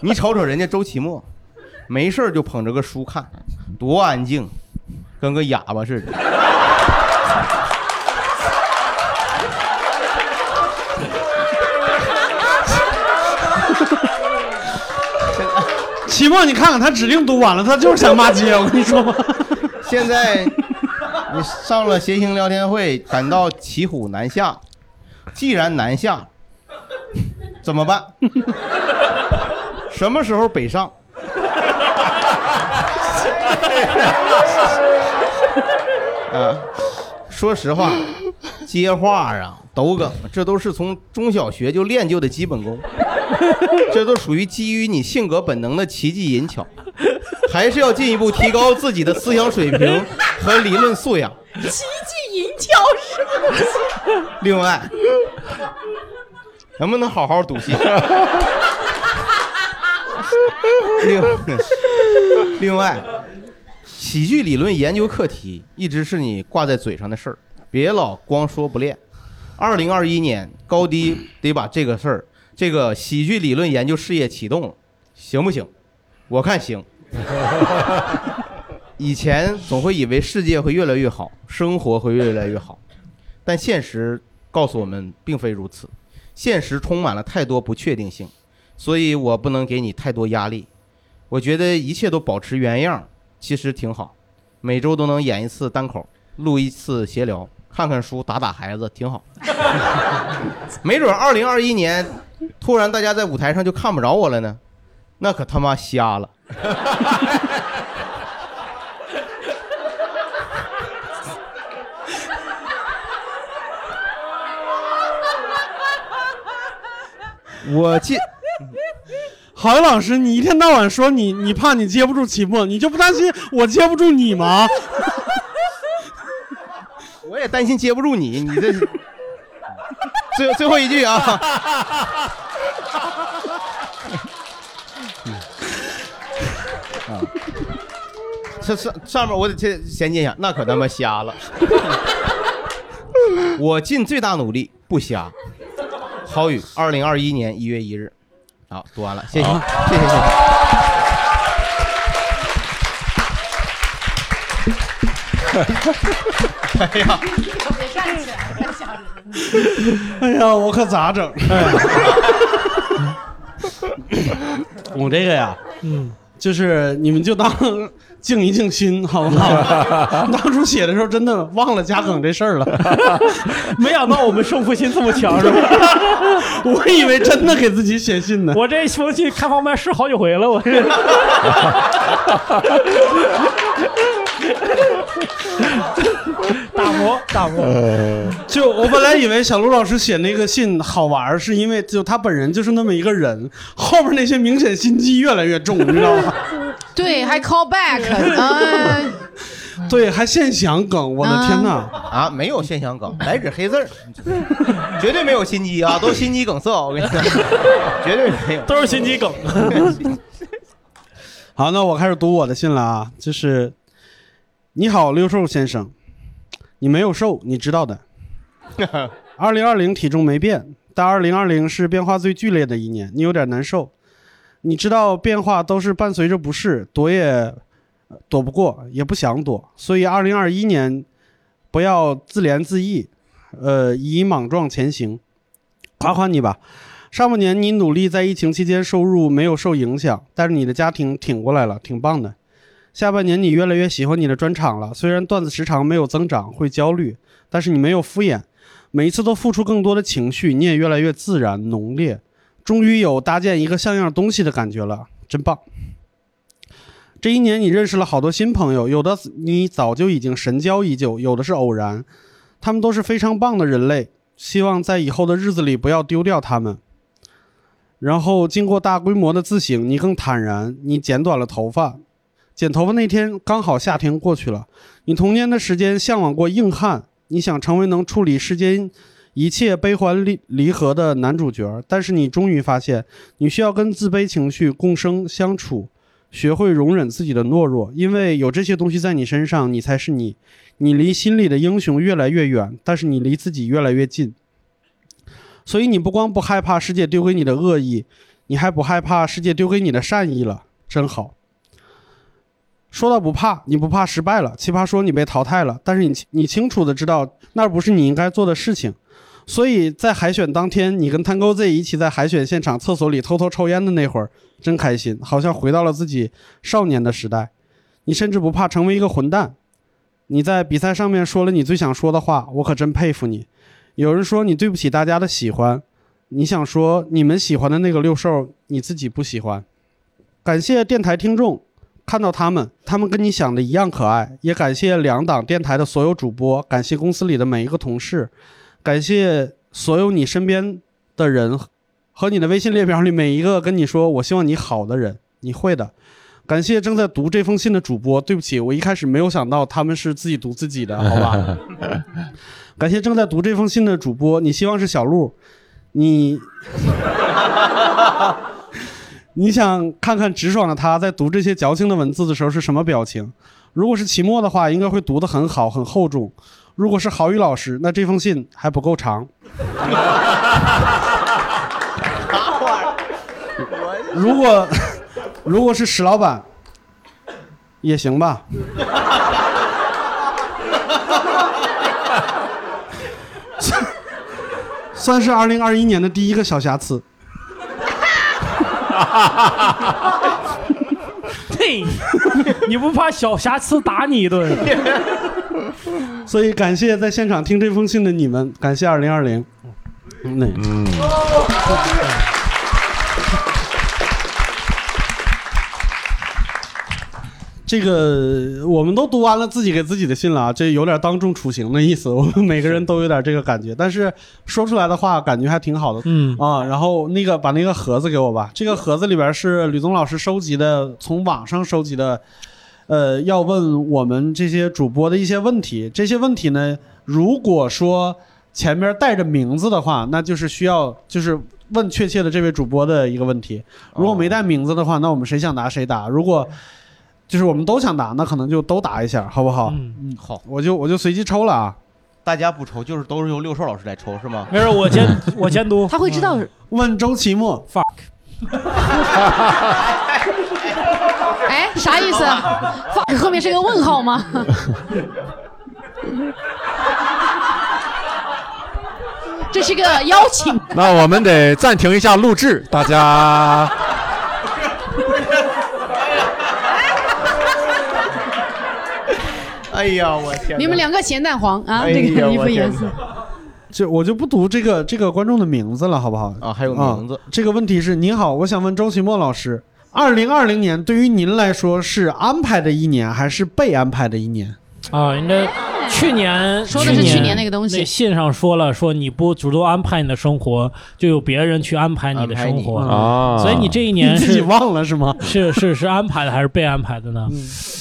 你瞅瞅人家周奇墨，没事就捧着个书看，多安静，跟个哑巴似的。期末你看看他指定读完了，他就是想骂街，我跟你说吧。现在你上了谐星聊天会，感到骑虎难下。既然南下，怎么办？什么时候北上？啊，说实话，接话啊、抖梗，这都是从中小学就练就的基本功，这都属于基于你性格本能的奇技淫巧，还是要进一步提高自己的思想水平 和理论素养。奇迹银巧是什么东西？另外，能不能好好读戏？另另外，喜剧理论研究课题一直是你挂在嘴上的事儿，别老光说不练。二零二一年高低得把这个事儿，这个喜剧理论研究事业启动了，行不行？我看行。以前总会以为世界会越来越好，生活会越来越好，但现实告诉我们并非如此。现实充满了太多不确定性，所以我不能给你太多压力。我觉得一切都保持原样，其实挺好。每周都能演一次单口，录一次闲聊，看看书，打打孩子，挺好。没准二零二一年，突然大家在舞台上就看不着我了呢，那可他妈瞎了。我接，郝宇老师，你一天到晚说你你怕你接不住期末，你就不担心我接不住你吗？我也担心接不住你，你这 最最后一句啊。啊，这上上面我得先衔接一下，那可他妈瞎了。我尽最大努力不瞎。郝宇，二零二一年一月一日。好，读完了，谢谢，谢谢，谢谢。哎呀，别站起来，太吓人。哎呀，我可咋整？我这个呀，嗯，就是你们就当静一静心，好不好？当初写的时候真的忘了加梗这事儿了，没想到我们胜负心这么强，是吧？我以为真的给自己写信呢。我这封信开放麦试好几回了，我这。大魔大魔，就我本来以为小卢老师写那个信好玩，是因为就他本人就是那么一个人，后边那些明显心机越来越重，你知道吗？对，还 call back，哎，对，还现想梗，我的天哪！啊，没有现想梗，白纸黑字儿，绝对没有心机啊，都心肌梗塞，我跟你讲，绝对没有。都是心机梗。好，那我开始读我的信了啊，就是你好，六兽先生，你没有瘦，你知道的。二零二零体重没变，但二零二零是变化最剧烈的一年，你有点难受。你知道变化都是伴随着不适，躲也呃躲不过，也不想躲，所以二零二一年不要自怜自艾，呃，以莽撞前行。夸夸你吧，上半年你努力在疫情期间收入没有受影响，但是你的家庭挺过来了，挺棒的。下半年你越来越喜欢你的专场了，虽然段子时长没有增长，会焦虑，但是你没有敷衍，每一次都付出更多的情绪，你也越来越自然浓烈，终于有搭建一个像样东西的感觉了，真棒。这一年你认识了好多新朋友，有的你早就已经神交已久，有的是偶然，他们都是非常棒的人类，希望在以后的日子里不要丢掉他们。然后经过大规模的自省，你更坦然，你剪短了头发。剪头发那天刚好夏天过去了，你童年的时间向往过硬汉，你想成为能处理世间一切悲欢离离合的男主角，但是你终于发现，你需要跟自卑情绪共生相处，学会容忍自己的懦弱，因为有这些东西在你身上，你才是你。你离心里的英雄越来越远，但是你离自己越来越近。所以你不光不害怕世界丢给你的恶意，你还不害怕世界丢给你的善意了，真好。说到不怕，你不怕失败了，奇葩说你被淘汰了，但是你你清楚的知道那不是你应该做的事情，所以在海选当天，你跟 Tango Z 一起在海选现场厕所里偷偷抽烟的那会儿，真开心，好像回到了自己少年的时代。你甚至不怕成为一个混蛋，你在比赛上面说了你最想说的话，我可真佩服你。有人说你对不起大家的喜欢，你想说你们喜欢的那个六兽，你自己不喜欢。感谢电台听众，看到他们，他们跟你想的一样可爱。也感谢两档电台的所有主播，感谢公司里的每一个同事，感谢所有你身边的人和你的微信列表里每一个跟你说我希望你好的人，你会的。感谢正在读这封信的主播，对不起，我一开始没有想到他们是自己读自己的，好吧？感谢正在读这封信的主播，你希望是小鹿，你你想看看直爽的他在读这些矫情的文字的时候是什么表情？如果是期末的话，应该会读得很好，很厚重；如果是郝宇老师，那这封信还不够长。如果如果是史老板，也行吧。算 算是二零二一年的第一个小瑕疵。嘿，你不怕小瑕疵打你一顿？所以感谢在现场听这封信的你们，感谢二零二零。那嗯，这个我们都读完了自己给自己的信了啊，这有点当众处刑的意思，我们每个人都有点这个感觉，但是说出来的话感觉还挺好的。嗯啊，然后那个把那个盒子给我吧，这个盒子里边是吕宗老师收集的，从网上收集的，呃，要问我们这些主播的一些问题。这些问题呢，如果说前面带着名字的话，那就是需要就是问确切的这位主播的一个问题。如果没带名字的话，那我们谁想答谁答。如果就是我们都想答，那可能就都答一下，好不好？嗯，好，我就我就随机抽了啊。大家不抽，就是都是由六兽老师来抽，是吗？没事，我监我监督。他会知道。问周奇墨 fuck，哎，啥意思？fuck 后面是个问号吗？这是个邀请。那我们得暂停一下录制，大家。哎呀，我天！你们两个咸蛋黄啊，这个衣服颜色。这我就不读这个这个观众的名字了，好不好？啊，还有名字啊。这个问题是：您好，我想问周奇墨老师，二零二零年对于您来说是安排的一年还是被安排的一年？啊，应该去年说的是去年那个东西信上说了，说你不主动安排你的生活，就有别人去安排你的生活啊所以你这一年你 自己忘了是吗？是是是安排的还是被安排的呢？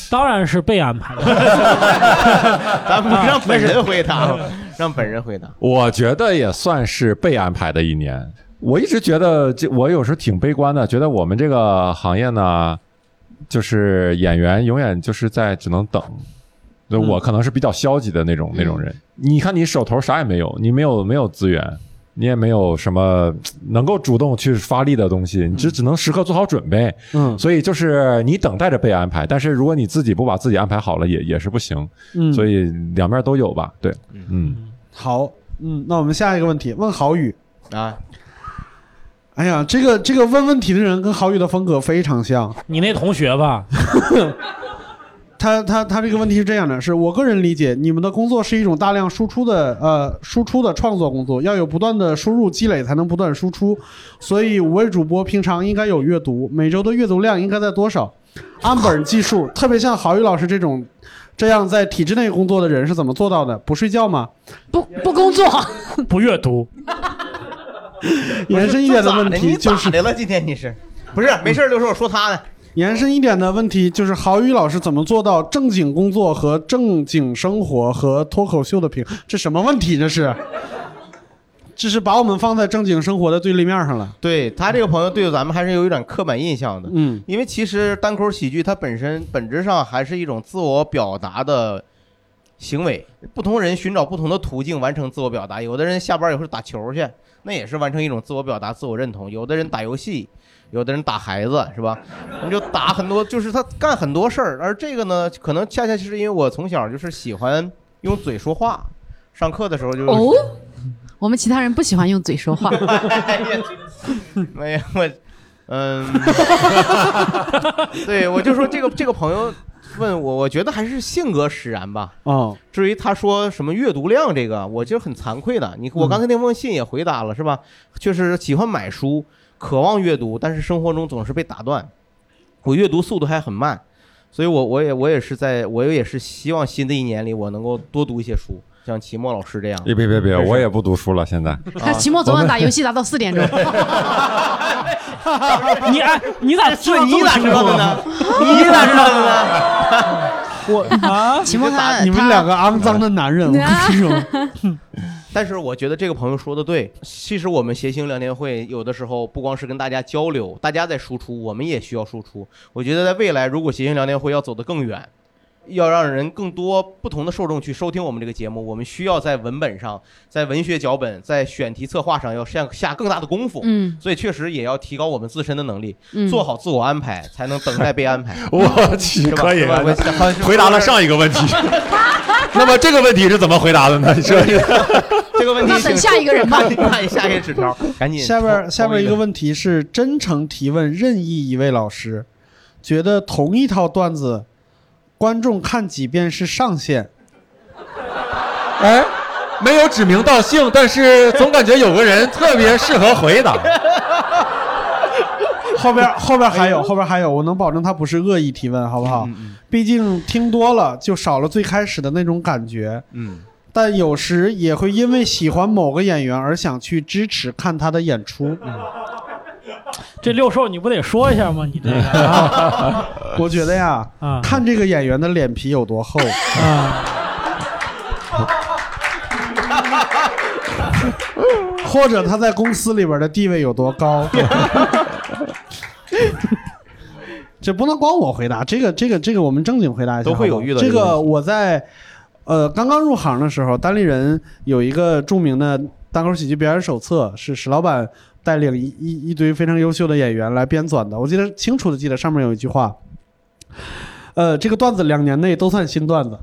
当然是被安排的。咱们让本人回答，让本人回答。我觉得也算是被安排的一年。我一直觉得这，我有时候挺悲观的，觉得我们这个行业呢，就是演员永远就是在只能等。对我可能是比较消极的那种那种人。你看，你手头啥也没有，你没有没有资源，你也没有什么能够主动去发力的东西，你只只能时刻做好准备。嗯所以就是你等待着被安排，但是如果你自己不把自己安排好了，也也是不行。嗯，所以两面都有吧。对，嗯。好，嗯，那我们下一个问题，问郝宇。啊，哎呀，这个这个问问题的人跟郝宇的风格非常像。你那同学吧，他他他这个问题是这样的，是我个人理解，你们的工作是一种大量输出的呃输出的创作工作，要有不断的输入积累才能不断输出，所以五位主播平常应该有阅读，每周的阅读量应该在多少？按本计数，特别像郝宇老师这种这样在体制内工作的人是怎么做到的？不睡觉吗？不不工作，不阅读，延伸一点的问题就是咋的了？今天你是不是没事儿？六兽我说他呢。延伸一点的问题就是，郝宇老师怎么做到正经工作和正经生活和脱口秀的平？这什么问题？这是？这是把我们放在正经生活的对立面上了。对他这个朋友对咱们还是有一点刻板印象的，嗯，因为其实单口喜剧它本身本质上还是一种自我表达的行为，不同人寻找不同的途径完成自我表达。有的人下班以后打球去，那也是完成一种自我表达、自我认同；有的人打游戏，有的人打孩子，是吧？你就打很多，就是他干很多事儿。而这个呢，可能恰恰是因为我从小就是喜欢用嘴说话，上课的时候就哦，我们其他人不喜欢用嘴说话。没有我，嗯，对我就说这个这个朋友问我，我觉得还是性格使然吧。哦，至于他说什么阅读量这个，我就很惭愧的。你我刚才那封信也回答了，是吧？确实喜欢买书，渴望阅读，但是生活中总是被打断。我阅读速度还很慢，所以我我也我也是在我也是希望新的一年里我能够多读一些书，像齐墨老师这样。别别别别，我也不读书了，现在。他 期末昨晚打游戏打到四点钟，你哎，你咋知道你咋知道的呢？你咋知道的呢？我啊，期末他你们两个肮脏的男人，我跟你说，但是我觉得这个朋友说的对，其实我们谐星聊天会有的时候不光是跟大家交流，大家在输出，我们也需要输出。我觉得在未来，如果谐星聊天会要走得更远，要让人更多不同的受众去收听我们这个节目，我们需要在文本上、在文学脚本、在选题策划上要下下更大的功夫。嗯所以确实也要提高我们自身的能力，嗯，做好自我安排，才能等待被安排。我去，是吧？可以是吧我好像是回答了上一个问题。那么这个问题是怎么回答的呢？说 这个问题，那等下一个人吧请看一下一个纸条，赶紧下边下边一个问题是真诚提问任意一位老师，觉得同一套段子，观众看几遍是上限？哎，没有指名道姓，但是总感觉有个人特别适合回答。后边后边还有后边还有，我能保证他不是恶意提问，好不好？嗯嗯毕竟听多了就少了最开始的那种感觉，嗯，但有时也会因为喜欢某个演员而想去支持看他的演出。这六兽你不得说一下吗？你这个啊 我觉得呀，啊看这个演员的脸皮有多厚，啊！或者他在公司里边的地位有多高。这不能光我回答，这个这个这个我们正经回答一下，都会有遇到这个我在呃刚刚入行的时候，单立人有一个著名的单口喜剧表演手册，是史老板带领一一一堆非常优秀的演员来编纂的。我记得清楚的记得上面有一句话，呃，这个段子两年内都算新段子。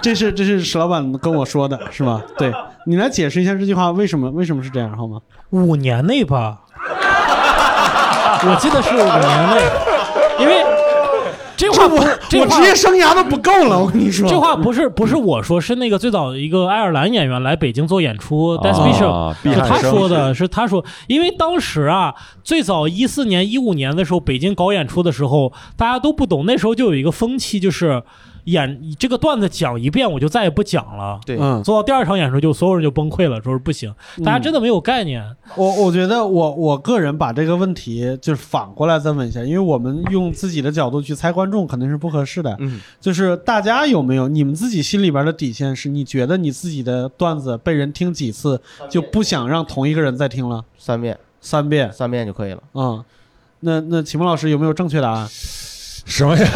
这是这是史老板跟我说的，是吗？对你来解释一下这句话为什么为什么是这样好吗？五年内吧，我记得是五年内，这话不是这话我职业生涯都不够了，我跟你说。这话不是不是我说，是那个最早一个爱尔兰演员来北京做演出是他生说的，是他说，因为当时啊，最早一四年、一五年的时候，北京搞演出的时候，大家都不懂，那时候就有一个风气，就是演这个段子讲一遍，我就再也不讲了。对，嗯，做到第二场演出，就所有人就崩溃了，说是不行，大家真的没有概念。我我觉得我我个人把这个问题就是反过来再问一下，因为我们用自己的角度去猜观众肯定是不合适的。嗯，就是大家有没有你们自己心里边的底线？是你觉得你自己的段子被人听几次就不想让同一个人再听了？三遍，三遍，三遍就可以了。嗯。那那启蒙老师有没有正确答案？什么呀？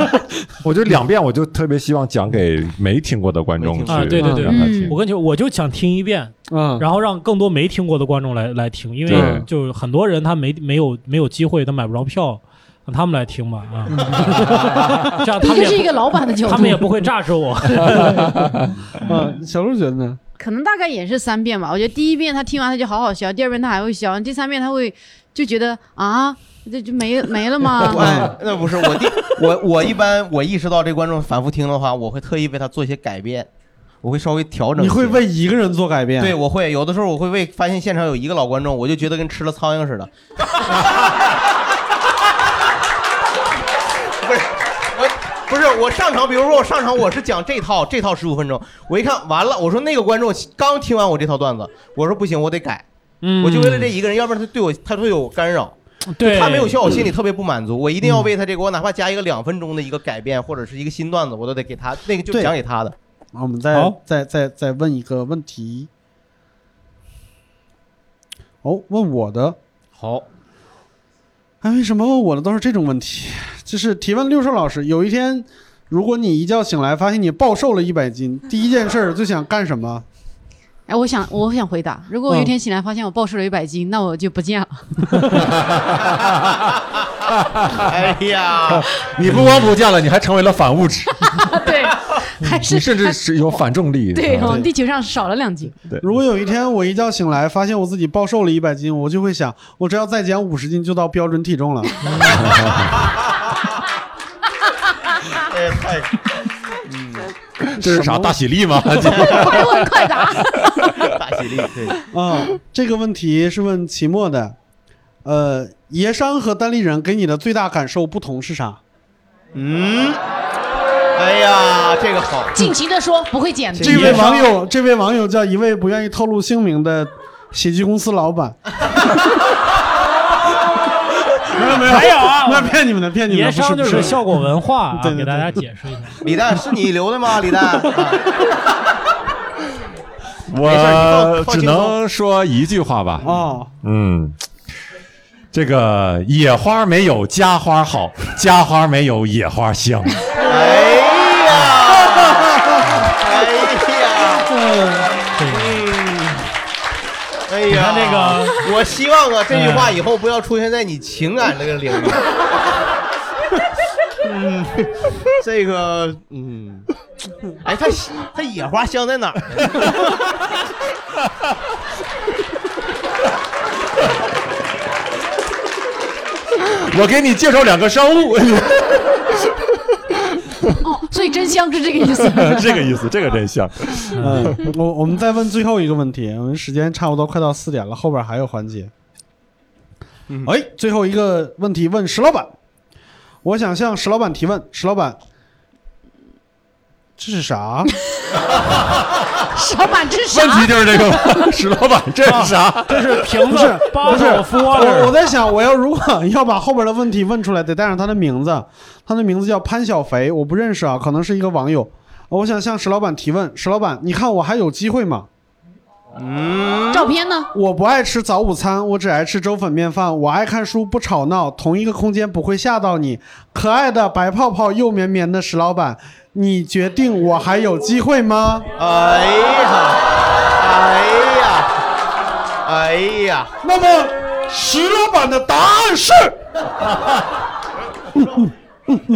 我就两遍，我就特别希望讲给没听过的观众听去，啊对对对嗯让他听我。跟你说，我就想听一遍，嗯，然后让更多没听过的观众来来听，因为就是很多人他没没有没有机会，他买不着票，让他们来听吧啊，这样他们这是一个老板的角度，他们也不会炸着我。嗯，小鹿觉得呢？可能大概也是三遍吧。我觉得第一遍他听完他就好好笑，第二遍他还会笑，第三遍他会就觉得啊，这就没没了吗？哎，那不是我第 我我一般我意识到这观众反复听的话，我会特意为他做一些改变，我会稍微调整。你会为一个人做改变？对，我会有的时候我会为发现现场有一个老观众，我就觉得跟吃了苍蝇似的。不是我，不是我上场，比如说我上场我是讲这套这套十五分钟，我一看完了，我说那个观众刚听完我这套段子，我说不行，我得改，嗯，我就为了这一个人，要不然他对我他对我有干扰，对他没有笑，我心里特别不满足，我一定要为他这个，我哪怕加一个两分钟的一个改变或者是一个新段子，我都得给他那个就对讲给他的。好，我们再再再再问一个问题。哦，问我的，好，哎，为什么问我的都是这种问题？就是提问六兽老师，有一天，如果你一觉醒来发现你暴瘦了一百斤，第一件事儿最想干什么？哎，我想我想回答，如果我有一天醒来发现我暴瘦了一百斤，那我就不见了。哎呀，你不光不见了，你还成为了反物质，对，还是你甚至是有反重力。对，啊往地球上少了两斤。对如果有一天我一觉醒来发现我自己暴瘦了一百斤，我就会想，我只要再减五十斤就到标准体重了。哎太 这是啥大喜力吗？快问快答。大喜力，对。啊、这个问题是问期末的。呃，爷商和单立人给你的最大感受不同是啥？嗯，哎呀，这个好，尽情的说，不会剪的。这位网友，这位网友叫一位不愿意透露姓名的喜剧公司老板。没有没有，还有啊。那骗你们的，骗你们的，盐商就是效果文化啊，给大家解释一下。李诞是你留的吗？李诞，我只能说一句话吧。哦，嗯，这个野花没有家花好，家花没有野花香。哎呀，哎呀，嗯，哎呀，你看这个，我希望啊，这句话以后不要出现在你情感这个领域。嗯，这个，嗯，哎，他他野花香在哪儿呢？我给你介绍两个商务，哦，所以真香是这个意思。这个意思，这个真香。嗯，我我们再问最后一个问题，我们时间差不多快到四点了，后边还有环节。哎，最后一个问题问石老板，我想向石老板提问，石老板，这是啥？石老板这是啥？问题就是这个吗？石老板，这是啥？这是瓶不是子，不是我我。在想，我要如果要把后边的问题问出来，得带上他的名字。他的名字叫潘小肥，我不认识啊，可能是一个网友。我想向石老板提问，石老板，你看我还有机会吗？嗯照片呢？我不爱吃早午餐，我只爱吃粥粉面饭。我爱看书，不吵闹，同一个空间不会吓到你。可爱的白泡泡又绵绵的石老板，你决定我还有机会吗？哎呀，哎呀，哎呀，那么石老板的答案是。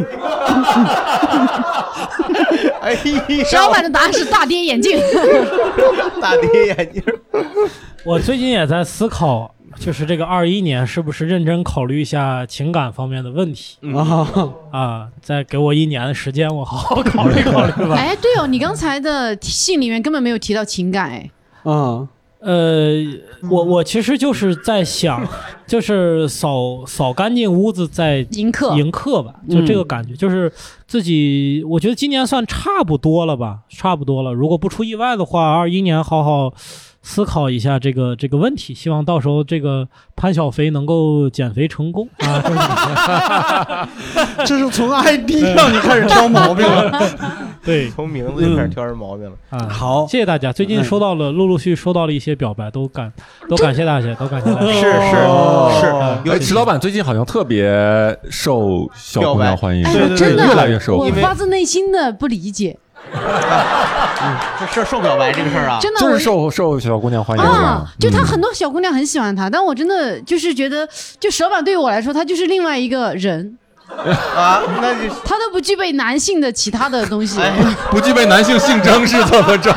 哎呀，石老板的答案是大跌眼镜。大跌眼镜。我最近也在思考，就是这个二一年是不是认真考虑一下情感方面的问题啊啊？再给我一年的时间，我好好考虑考虑吧。哎，对哦，你刚才的信里面根本没有提到情感，哎，嗯呃，我我其实就是在想，就是扫扫干净屋子再迎客迎客吧，就这个感觉，就是自己，我觉得今年算差不多了吧，差不多了。如果不出意外的话，二一年好好思考一下这个这个问题，希望到时候这个潘小飞能够减肥成功啊！这是从 ID 让你开始挑毛病了。对，从名字就开始挑人毛病了。啊，好，谢谢大家。最近收到了，陆陆续续收到了一些表白，都感 都感谢大家，都感谢大家。是是哎，是，石老板最近好像特别受小姑娘欢迎，哎，对对我真的，越来越受我欢迎。发自内心的不理解，这事儿受表白这个事儿啊，真的，就是受受小姑娘欢迎啊？，就他嗯很多小姑娘很喜欢他，但我真的就是觉得，就蛇板对于我来说，他就是另外一个人，啊，那就他都不具备男性的其他的东西。哎 不具备男性性征是怎么着？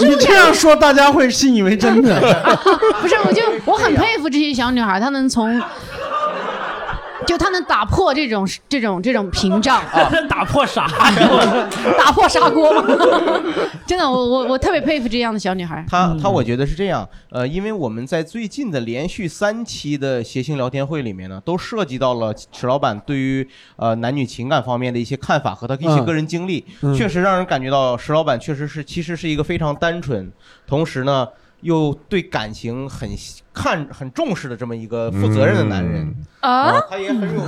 你这样说，大家会信以为真的。不是，我就我很佩服这些小女孩，她能从，就他能打破这种这种这种屏障，打破啥？打破砂锅吗。真的，我我我特别佩服这样的小女孩。她她我觉得是这样，呃，因为我们在最近的连续三期的谐星聊天会里面呢，都涉及到了池老板对于呃男女情感方面的一些看法和他一些嗯个人经历，嗯确实让人感觉到石老板确实是其实是一个非常单纯，同时呢又对感情很看很重视的这么一个负责任的男人。啊，他也很有，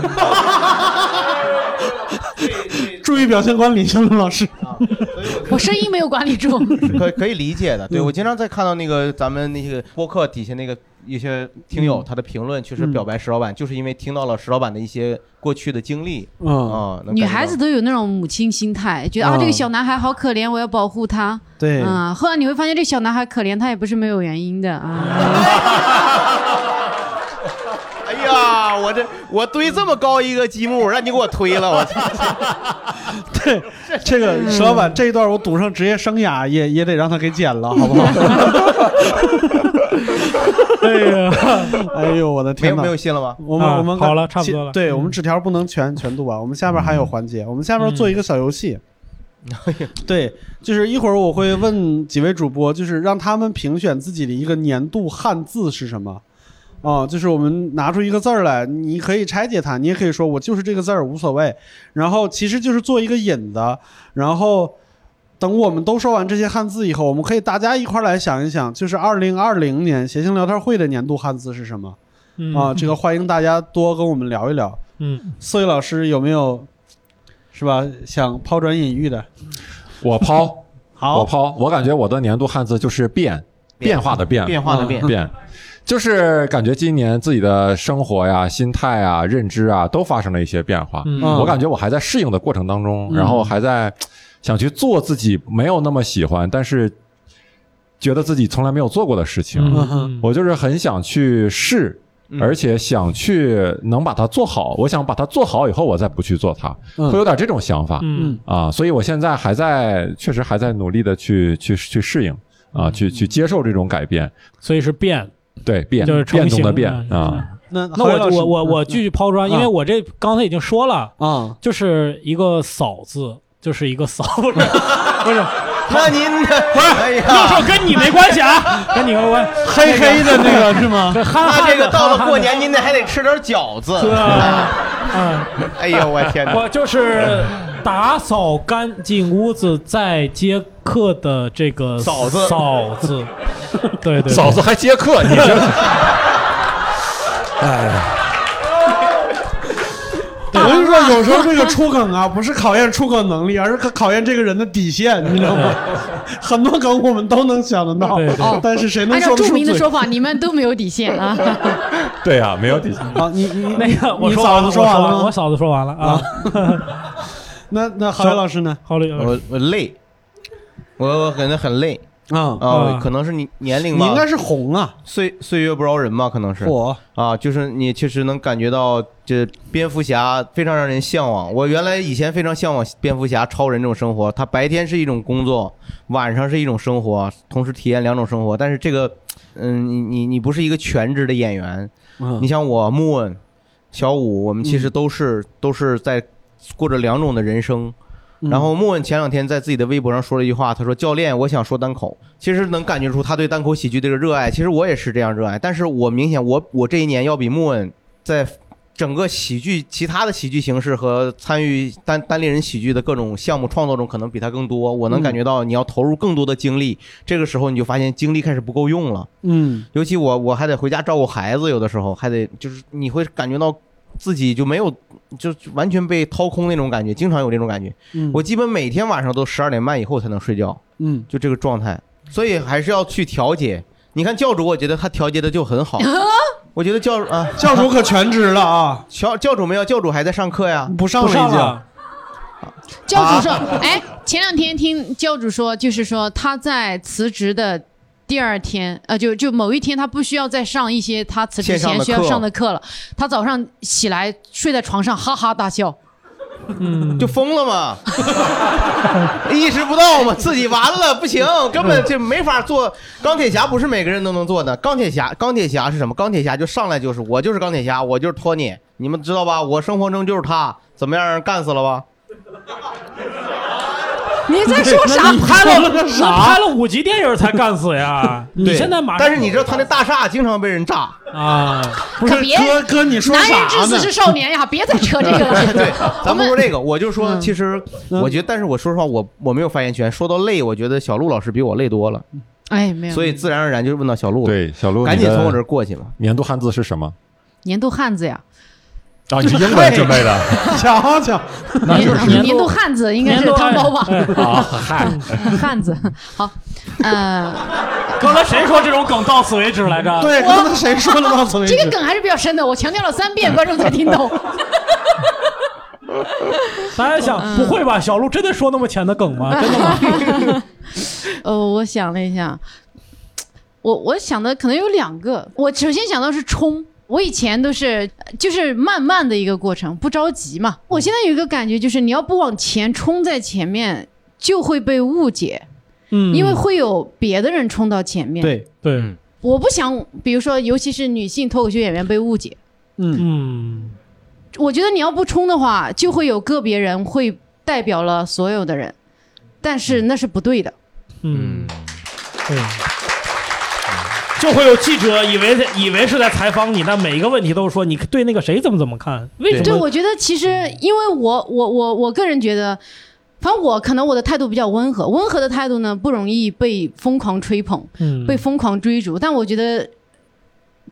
对对注意表现管理，小龙老师。啊，我我声音没有管理住。可可以理解的，对嗯我经常在看到那个咱们那些播客底下那个一些听友嗯他的评论，确实嗯表白石老板，就是因为听到了石老板的一些过去的经历嗯，啊。能感觉到女孩子都有那种母亲心态，觉得啊嗯这个小男孩好可怜，我要保护他。对，嗯，后来你会发现这小男孩可怜，他也不是没有原因的啊。我这我堆这么高一个积木，让你给我推了，我操！对，这个石老板这一段我赌上职业生涯也也得让他给剪了，好不好？哎呀，哎呦，我的天哪！没有信了吗？啊我们我们好了差不多了对嗯我们纸条不能全全读完，我们下边还有环节，我们下边做一个小游戏。对，就是一会儿我会问几位主播，就是让他们评选自己的一个年度汉字是什么。啊、就是我们拿出一个字儿来，你可以拆解它，你也可以说我就是这个字儿无所谓。然后其实就是做一个引子，然后等我们都说完这些汉字以后，我们可以大家一块儿来想一想，就是二零二零年谐星聊天会的年度汉字是什么嗯啊？这个欢迎大家多跟我们聊一聊。嗯，四位老师有没有是吧想抛砖引玉的？我抛，我，抛，我感觉我的年度汉字就是变，变化的变，变化的变，变。就是感觉今年自己的生活呀、心态啊、认知啊都发生了一些变化。嗯。我感觉我还在适应的过程当中，嗯。然后还在想去做自己没有那么喜欢，但是觉得自己从来没有做过的事情。嗯。我就是很想去试，嗯。而且想去能把它做好。我想把它做好以后，我再不去做它，嗯。会有点这种想法。嗯。啊，所以我现在还在，确实还在努力的去去去适应啊，去去接受这种改变，所以是变，对变就是成变动的变嗯啊，那那我我我我继续抛砖，因为我这刚才已经说了，啊，就是一个嫂字，就是一个嫂，不是不是，那您的不是，哎那时候，跟你没关系啊，跟你没关系。黑黑的那个是吗？那这个到了过年，您得还得吃点饺子。啊，嗯，哎呦我天哪！我就是打扫干净屋子，再接客的这个嫂子嫂子，对 对，对嫂子还接客，你这，哎，我跟你说，有时候这个出梗啊，不是考验出梗能力，而是考考验这个人的底线，你知道吗？很多梗我们都能想得到对对，但是谁能按照著？名的说法，你们都没有底线啊！对啊，没有底线。啊，你你那个我嫂子说完了？我嫂子说完了啊。那那郝宇老师呢？郝磊，我我累，我我感觉很累。啊，啊啊，可能是你年龄吧，你应该是红啊，岁岁月不饶人吧，可能是。火。啊，就是你确实能感觉到这蝙蝠侠非常让人向往。我原来以前非常向往蝙蝠侠、超人这种生活，他白天是一种工作，晚上是一种生活，同时体验两种生活。但是这个，嗯，你你你不是一个全职的演员，嗯。你像我 Moon、小五，我们其实都是、都是在过着两种的人生。嗯然后莫文前两天在自己的微博上说了一句话，他说：“教练，我想说单口。”其实能感觉出他对单口喜剧这个热爱。其实我也是这样热爱，但是我明显我我这一年要比莫文在整个喜剧其他的喜剧形式和参与单单立人喜剧的各种项目创作中，可能比他更多。我能感觉到你要投入更多的精力，这个时候你就发现精力开始不够用了。嗯尤其我我还得回家照顾孩子，有的时候还得就是你会感觉到自己就没有就完全被掏空那种感觉，经常有这种感觉。嗯，我基本每天晚上都十二点半以后才能睡觉，嗯就这个状态，所以还是要去调节。你看教主，我觉得他调节的就很好。我觉得教啊，教主可全职了啊，教教主没有，教主还在上课呀。不上了已经。教主说，哎，前两天听教主说，就是说他在辞职的第二天，呃，就就某一天，他不需要再上一些他辞职前需要上的课了。他早上起来睡在床上哈哈大笑，嗯，就疯了嘛，意识不到嘛，自己完了，不行，根本就没法做。钢铁侠不是每个人都能做的。钢铁侠，钢铁侠是什么？钢铁侠就上来就是我就是钢铁侠，我就是托尼，你们知道吧？我生活中就是他，怎么样？让人干死了吧？你在说啥？拍了个那拍了五集电影才干死呀！你现在马上，但是你知道他那大厦经常被人炸，啊，不是哥哥，你说男人啥呢？至死是少年呀，别再扯这个了。对，咱们不说这个，我就说，嗯其实嗯我觉得，但是我说实话，我我没有发言权。说到累，我觉得小陆老师比我累多了，哎，没有，所以自然而然就问到小鹿了。对，小鹿，赶紧从我这儿。过去吧。年度汉字是什么？年度汉字呀，啊，你是英文准备的 瞧瞧，那年就是年度汉子应该是汤包吧？啊？嗨，汉子，好，呃，刚才谁说这种梗到此为止来着？对，刚才谁说的到此为止？这个梗还是比较深的，我强调了三遍，观众才听懂。大家想，不会吧？小鹿真的说那么浅的梗吗？真的吗？呃，我想了一下，我我想的可能有两个。我首先想到是冲，我以前都是就是慢慢的一个过程，不着急嘛。我现在有一个感觉，就是你要不往前冲在前面，就会被误解，嗯，因为会有别的人冲到前面。，对，对，嗯。我不想，比如说，尤其是女性脱口秀演员被误解。嗯。嗯，我觉得你要不冲的话，就会有个别人会代表了所有的人，但是那是不对的。嗯，对，就会有记者以为以为是在采访你，但每一个问题都是说你对那个谁怎么怎么看？为什么？对，我觉得其实因为我我我我个人觉得，反正我可能我的态度比较温和，温和的态度呢不容易被疯狂吹捧，嗯被疯狂追逐。但我觉得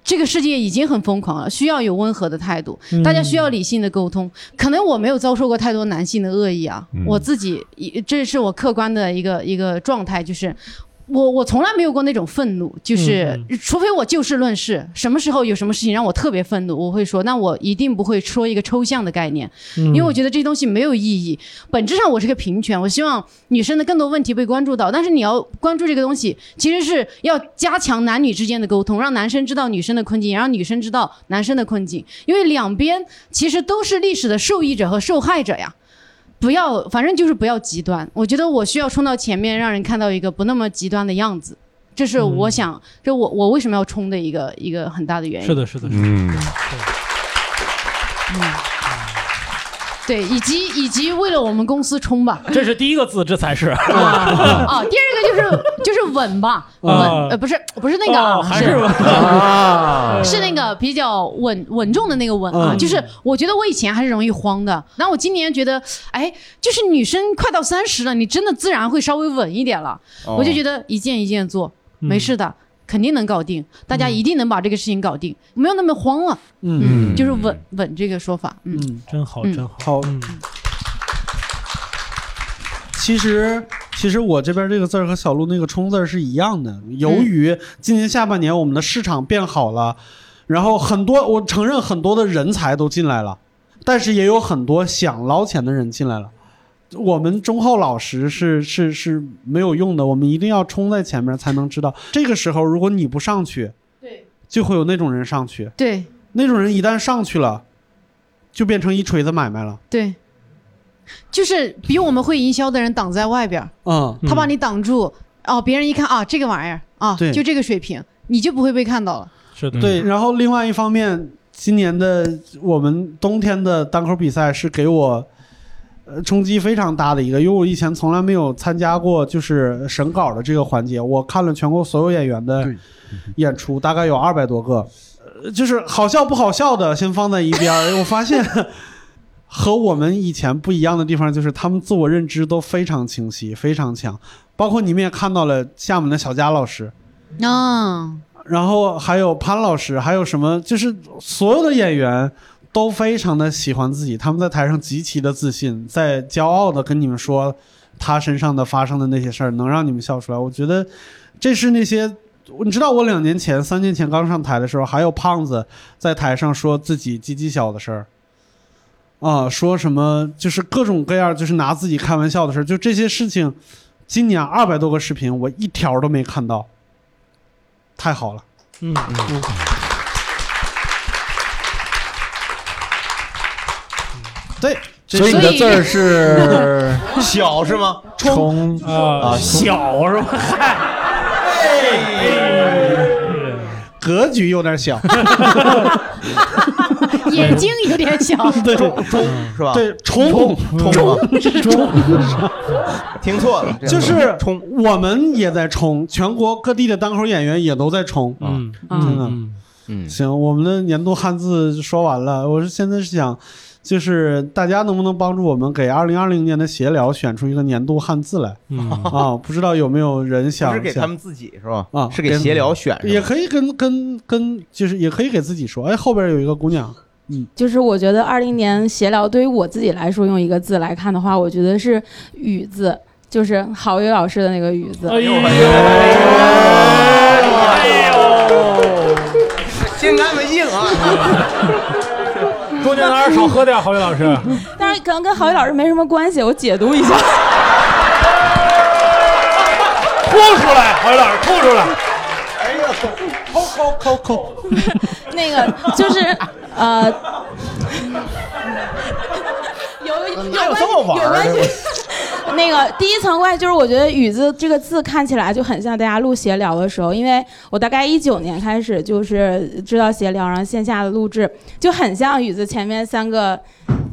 这个世界已经很疯狂了，需要有温和的态度，嗯大家需要理性的沟通。可能我没有遭受过太多男性的恶意啊，嗯我自己这是我客观的一个一个状态，就是。我我从来没有过那种愤怒，就是、嗯除非我就事论事，什么时候有什么事情让我特别愤怒，我会说，那我一定不会说一个抽象的概念，因为我觉得这些东西没有意义。本质上我是个平权，我希望女生的更多问题被关注到，但是你要关注这个东西，其实是要加强男女之间的沟通，让男生知道女生的困境，也让女生知道男生的困境，因为两边其实都是历史的受益者和受害者呀。不要，反正就是不要极端。我觉得我需要冲到前面，让人看到一个不那么极端的样子。这是我想，这我我为什么要冲的一个一个很大的原因。是的，是的，是的。嗯，对，以及以及为了我们公司冲吧。这是第一个字，这才是。啊，第二个就是就是稳吧，稳啊呃不是不是那个啊，哦还是啊，是那个比较稳稳重的那个稳啊，嗯。就是我觉得我以前还是容易慌的，然后我今年觉得，哎，就是女生快到三十了，你真的自然会稍微稳一点了，哦。我就觉得一件一件做，没事的，肯定能搞定，大家一定能把这个事情搞定，没有那么慌了，嗯嗯，就是稳稳这个说法，嗯，嗯，真好，嗯真好。好。嗯其实，其实我这边这个字儿和小鹿那个“冲”字儿是一样的。由于今年下半年我们的市场变好了，然后很多我承认很多的人才都进来了，但是也有很多想捞钱的人进来了。我们忠厚老实是是是没有用的，我们一定要冲在前面才能知道。这个时候，如果你不上去，对就会有那种人上去。对那种人一旦上去了，就变成一锤子买卖了。对，就是比我们会营销的人挡在外边儿，嗯，他把你挡住，哦，别人一看啊，这个玩意儿啊，对就这个水平，你就不会被看到了。是的，对，然后另外一方面，今年的我们冬天的单口比赛是给我呃冲击非常大的一个，因为我以前从来没有参加过就是审稿的这个环节。我看了全国所有演员的演出，大概有二百多个，呃，就是好笑不好笑的先放在一边。我发现和我们以前不一样的地方，就是他们自我认知都非常清晰，非常强。包括你们也看到了厦门的小佳老师，啊，然后还有潘老师，还有什么，就是所有的演员都非常的喜欢自己，他们在台上极其的自信，在骄傲的跟你们说他身上的发生的那些事儿，能让你们笑出来。我觉得这是那些。你知道我两年前、三年前刚上台的时候，还有胖子在台上说自己鸡鸡小的事儿，啊，说什么就是各种各样，就是拿自己开玩笑的事儿，就这些事情，今年二百多个视频，我一条都没看到，太好了。嗯嗯，对，这所以你的字儿是 小是吗？冲啊，小是吗？嗨，格局有点小，眼睛有点小，对冲是吧？对，冲冲冲，听错了，就是冲。我们也在冲，全国各地的单口演员也都在冲。嗯真的嗯嗯，行，我们的年度汉字说完了，我是现在是想，就是大家能不能帮助我们给二零二零年的闲聊选出一个年度汉字来嗯，啊？不知道有没有人想想是给他们自己是吧？啊是给闲聊选是，也可以跟跟跟，就是也可以给自己说，哎，后边有一个姑娘，嗯就是我觉得二零年闲聊对于我自己来说，用一个字来看的话，我觉得是“雨”字，就是郝宇老师的那个“雨”字。哎呦，哎呦心肝没硬啊！在哪儿少喝点，郝宇老师。但是可能跟郝宇老师没什么关系，我解读一下。吐出来，郝宇老师吐出来。抠抠抠抠，那个就是呃，有有有关系有关系。那个第一层关系就是，我觉得“雨”字这个字看起来就很像大家录闲聊的时候，因为我大概一九年开始就是知道闲聊，然后线下的录制就很像雨字前面三个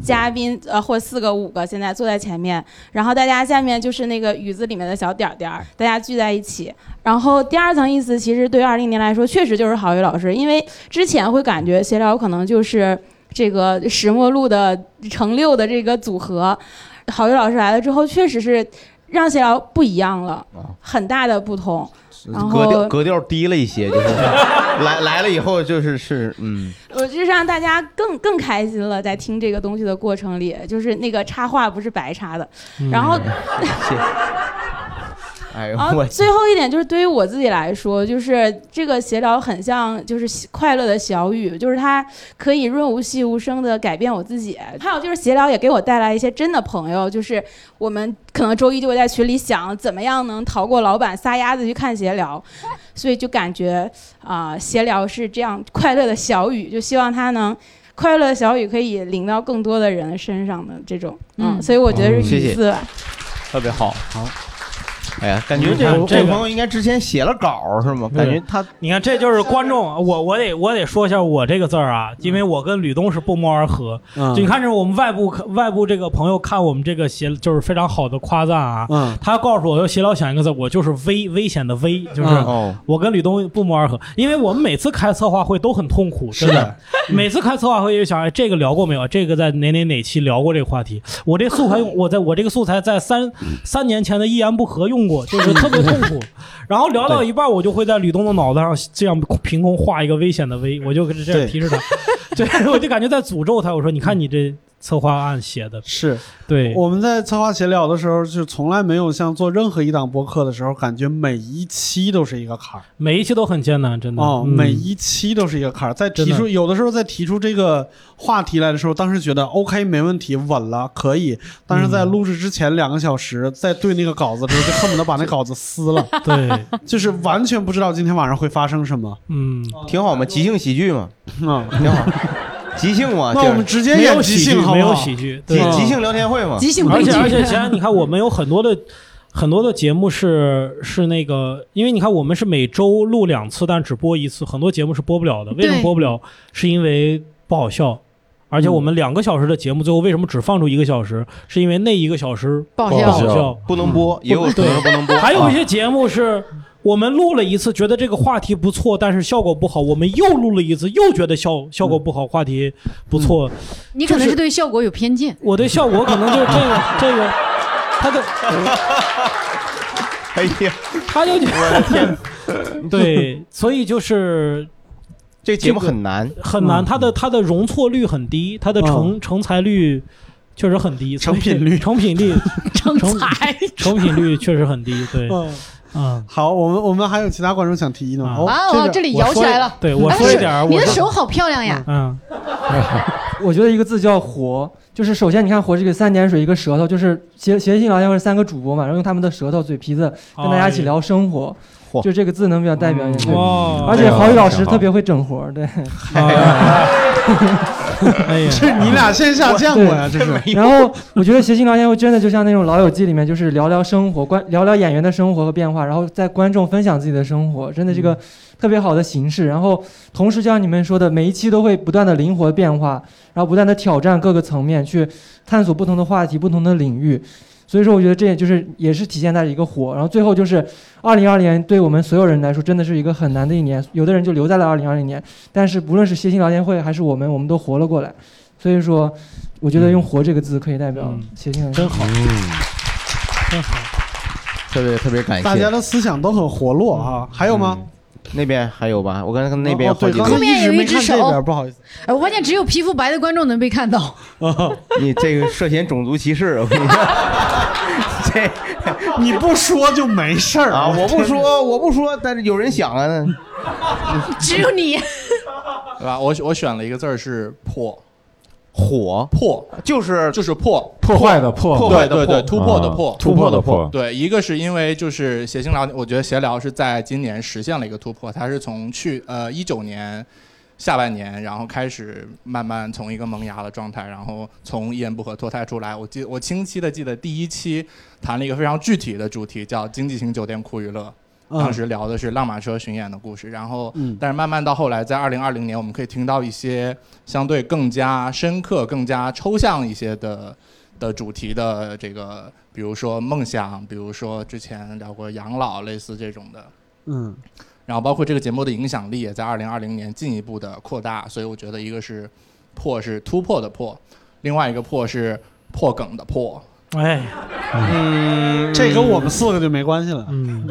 嘉宾，呃，或四个、五个，现在坐在前面，然后大家下面就是那个雨字里面的小点点儿，大家聚在一起。然后第二层意思，其实对于二零年来说，确实就是郝宇老师，因为之前会感觉闲聊可能就是这个石墨路的乘六的这个组合，郝宇老师来了之后，确实是让闲聊不一样了，很大的不同。然后格调格调低了一些，就是 来来了以后就是是嗯，我就是让大家更更开心了，在听这个东西的过程里，就是那个插话不是白插的。然后，啊哎呦我，最后一点就是对于我自己来说，就是这个闲聊很像就是快乐的小雨，就是它可以润物细无声的改变我自己。还有就是闲聊也给我带来一些真的朋友，就是我们可能周一就会在群里想怎么样能逃过老板撒丫子去看闲聊，所以就感觉啊、闲聊是这样快乐的小雨，就希望它能。快乐的小雨可以淋到更多的人身上的这种，嗯，嗯所以我觉得是雨字吧。特别好。好，哎呀，感觉这这个个这朋友应该之前写了稿是吗？感觉他你看，这就是观众，我我得我得说一下我这个字儿啊，因为我跟吕东是不谋而合。嗯就你看，这是我们外部外部这个朋友看我们这个写就是非常好的夸赞啊。嗯他告诉我要写老想一个字，我就是危危险的危，就是我跟吕东不谋而合，因为我们每次开策划会都很痛苦，真的。每次开策划会就想，哎，这个聊过没有？这个在哪哪哪期聊过这个话题？我这素材用，我在我这个素材在三三年前的一言不合用过，就是特别痛苦。然后聊到一半，我就会在吕东的脑子上这样凭空画一个危险的危，我就跟这样提示他，对，我就感觉在诅咒他。我说，你看你这策划案写的，是。对，我们在策划闲聊的时候，就从来没有像做任何一档播客的时候，感觉每一期都是一个坎儿。每一期都很艰难，真的。哦，嗯。每一期都是一个坎儿。在提真出有的时候在提出这个话题来的时候，当时觉得 OK 没问题，稳了可以。但是在录制之前两个小时，在对那个稿子的时候，就恨不得把那稿子撕了，对，就是完全不知道今天晚上会发生什么。嗯，挺好嘛，即兴喜剧嘛，嗯，挺好，即兴嘛，那我们直接没演即有喜剧兴，没？有喜剧，即对。即兴聊天会嘛，即兴而且。而且，现在你看，我们有很多的很多的节目是是那个，因为你看我们是每周录两次，但只播一次，很多节目是播不了的。为什么播不了？是因为不好笑。而且我们两个小时的节目，最后为什么只放出一个小时？是因为那一个小时不好笑笑。不能播，也有可能不能播。还有一些节目是我们录了一次，觉得这个话题不错，但是效果不好，我们又录了一次，又觉得效效果不好，话题不错。你可能是对效果有偏见。我对效果可能就是这个这个，他的 哎呀，他就我的天，对，所以就是这节目很难，很难，嗯。它的它的容错率很低，它的成成才率确实很低，成品率。成品率成 成才。成品率确实很低，对，好，我们我们还有其他观众想提议呢。啊这里摇起来了。对我哎说一点儿，你我的手好漂亮呀！嗯，我觉得一个字叫活，就是首先你看活这个三点水一个舌头，就是谐谐信聊天会三个主播嘛，然后用他们的舌头嘴皮子跟大家一起聊生活，嚯就这个字能比较代表一点。哇，而且郝宇老师特别会整活儿，对。啊哎呀，这你俩线下见过呀？这是然后我觉得谐星聊天会真的就像那种《老友记》里面，就是聊聊生活，观聊聊演员的生活和变化，然后在观众分享自己的生活，真的这个特别好的形式。然后同时就像你们说的，每一期都会不断的灵活变化，然后不断的挑战各个层面，去探索不同的话题、不同的领域。所以说，我觉得这也就是也是体现在一个火。然后最后就是，二零二零年对我们所有人来说真的是一个很难的一年，有的人就留在了二零二零年，但是不论是谐星聊天会还是我们，我们都活了过来。所以说，我觉得用“活”这个字可以代表嗯谐星聊天会。真好，真好，特别特别感谢。大家的思想都很活络啊。还有吗？嗯那边还有吧？我刚才看那边好几后面一直没有一只手不好意思。哎我发现只有皮肤白的观众能被看到。你这个涉嫌种族歧视，我跟你说，这你不说就没事儿啊，我不说，我不说，但是有人想啊，只有你，对吧？我我选了一个字儿是破，火。破。就是就是破，破坏的破，破坏的对对对，破突破的啊。破。突破的破，对，一个是因为就是协星聊，我觉得协聊是在今年实现了一个突破，它是从去呃一九年下半年，然后开始慢慢从一个萌芽的状态，然后从一言不合脱胎出来。我记我清晰的记得第一期谈了一个非常具体的主题，叫经济型酒店酷娱乐。当时聊的是浪马车巡演的故事，然后，嗯。但是慢慢到后来，在二零二零年，我们可以听到一些相对更加深刻、更加抽象一些的的主题的这个，比如说梦想，比如说之前聊过养老，类似这种的。嗯。然后包括这个节目的影响力也在二零二零年进一步的扩大，所以我觉得一个是破是突破的破，另外一个破是破梗的破，哎，嗯，这跟我们四个就没关系了。嗯，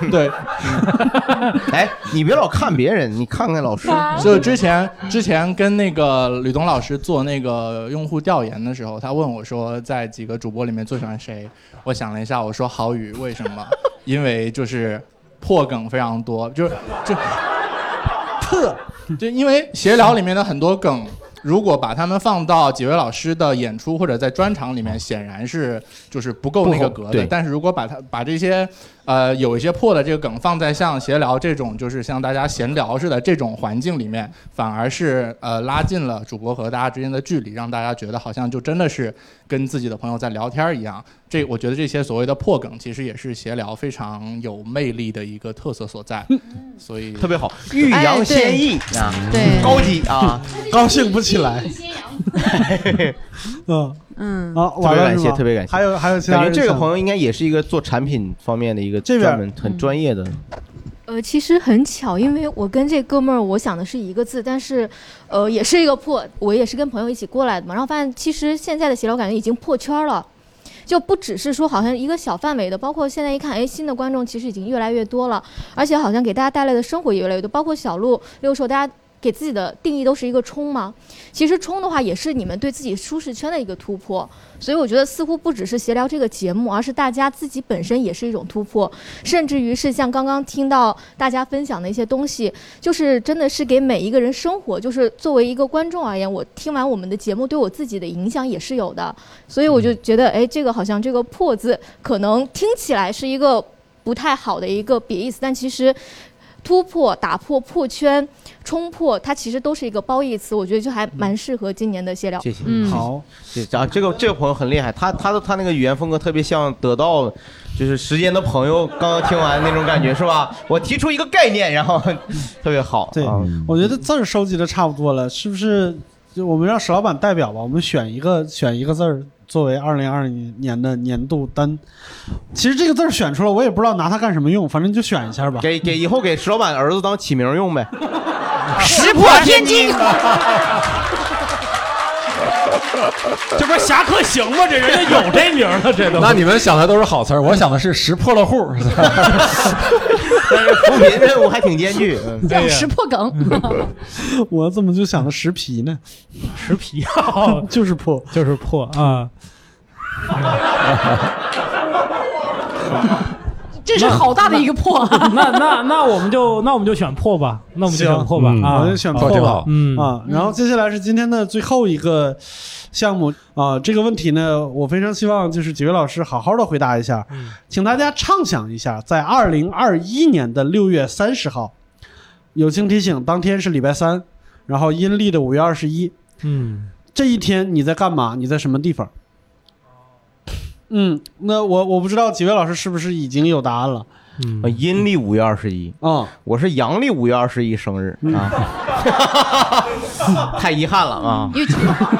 对，哎，你别老看别人，你看看老师。就之前之前跟那个吕东老师做那个用户调研的时候，他问我说，在几个主播里面最喜欢谁？我想了一下，我说郝宇，为什么？因为就是破梗非常多，就是就特，就因为闲聊里面的很多梗。如果把他们放到几位老师的演出或者在专场里面，显然是就是不够那个格的。但是如果把他把这些呃有一些破的这个梗放在像闲聊这种就是像大家闲聊似的这种环境里面，反而是呃拉近了主播和大家之间的距离，让大家觉得好像就真的是跟自己的朋友在聊天一样。这我觉得这些所谓的破梗，其实也是闲聊非常有魅力的一个特色所在。所以特别好，欲扬先抑啊，对高级啊，高兴不起来。嗯嗯啊，特别感谢，特别感谢。还有还有其他感觉这个朋友应该也是一个做产品方面的一个这边专门很专业的。呃，其实很巧，因为我跟这哥们儿，我想的是一个字，但是，呃，也是一个破，我也是跟朋友一起过来的嘛，然后发现其实现在的闲聊感觉已经破圈儿了。就不只是说好像一个小范围的，包括现在一看，哎，新的观众其实已经越来越多了，而且好像给大家带来的生活也越来越多，包括小鹿、六兽，大家给自己的定义都是一个冲吗。其实冲的话，也是你们对自己舒适圈的一个突破。所以我觉得似乎不只是闲聊这个节目，而是大家自己本身也是一种突破，甚至于是像刚刚听到大家分享的一些东西，就是真的是给每一个人生活，就是作为一个观众而言，我听完我们的节目对我自己的影响也是有的。所以我就觉得，哎，这个好像这个“破”字可能听起来是一个不太好的一个贬义词，但其实。突破、打破、破圈、冲破，它其实都是一个褒义词，我觉得就还蛮适合今年的闲聊。谢谢，嗯好，这啊，这个这个朋友很厉害，他他的他那个语言风格特别像得到，就是时间的朋友刚刚听完那种感觉是吧？我提出一个概念，然后 特别好。对啊我觉得字儿收集的差不多了，是不是？就我们让石老板代表吧，我们选一个选一个字儿作为二零二零年的年度单。其实这个字儿选出来，我也不知道拿它干什么用，反正就选一下吧。给给以后给石老板儿子当起名用呗。石破天惊。这不是侠客行吗？这人家有这名儿了，这都。那你们想的都是好词儿，我想的是石破了户。但是扶贫任务还挺艰巨。嗯叫石破梗，我怎么就想的石皮呢？石皮 就是破，就是破啊！这是好大的一个破啊！那那那我们就那我们就选破吧，那我们就选破吧嗯啊！我就选破吧挺好。嗯啊，然后接下来是今天的最后一个项目啊，这个问题呢，我非常希望就是几位老师好好的回答一下，请大家畅想一下，在二零二一年的六月三十号，友情提醒，当天是礼拜三，然后阴历的五月二十一，嗯，这一天你在干嘛？你在什么地方？嗯，那我我不知道几位老师是不是已经有答案了？阴历五月二十一，啊、我是阳历五月二十一生日啊，太遗憾了啊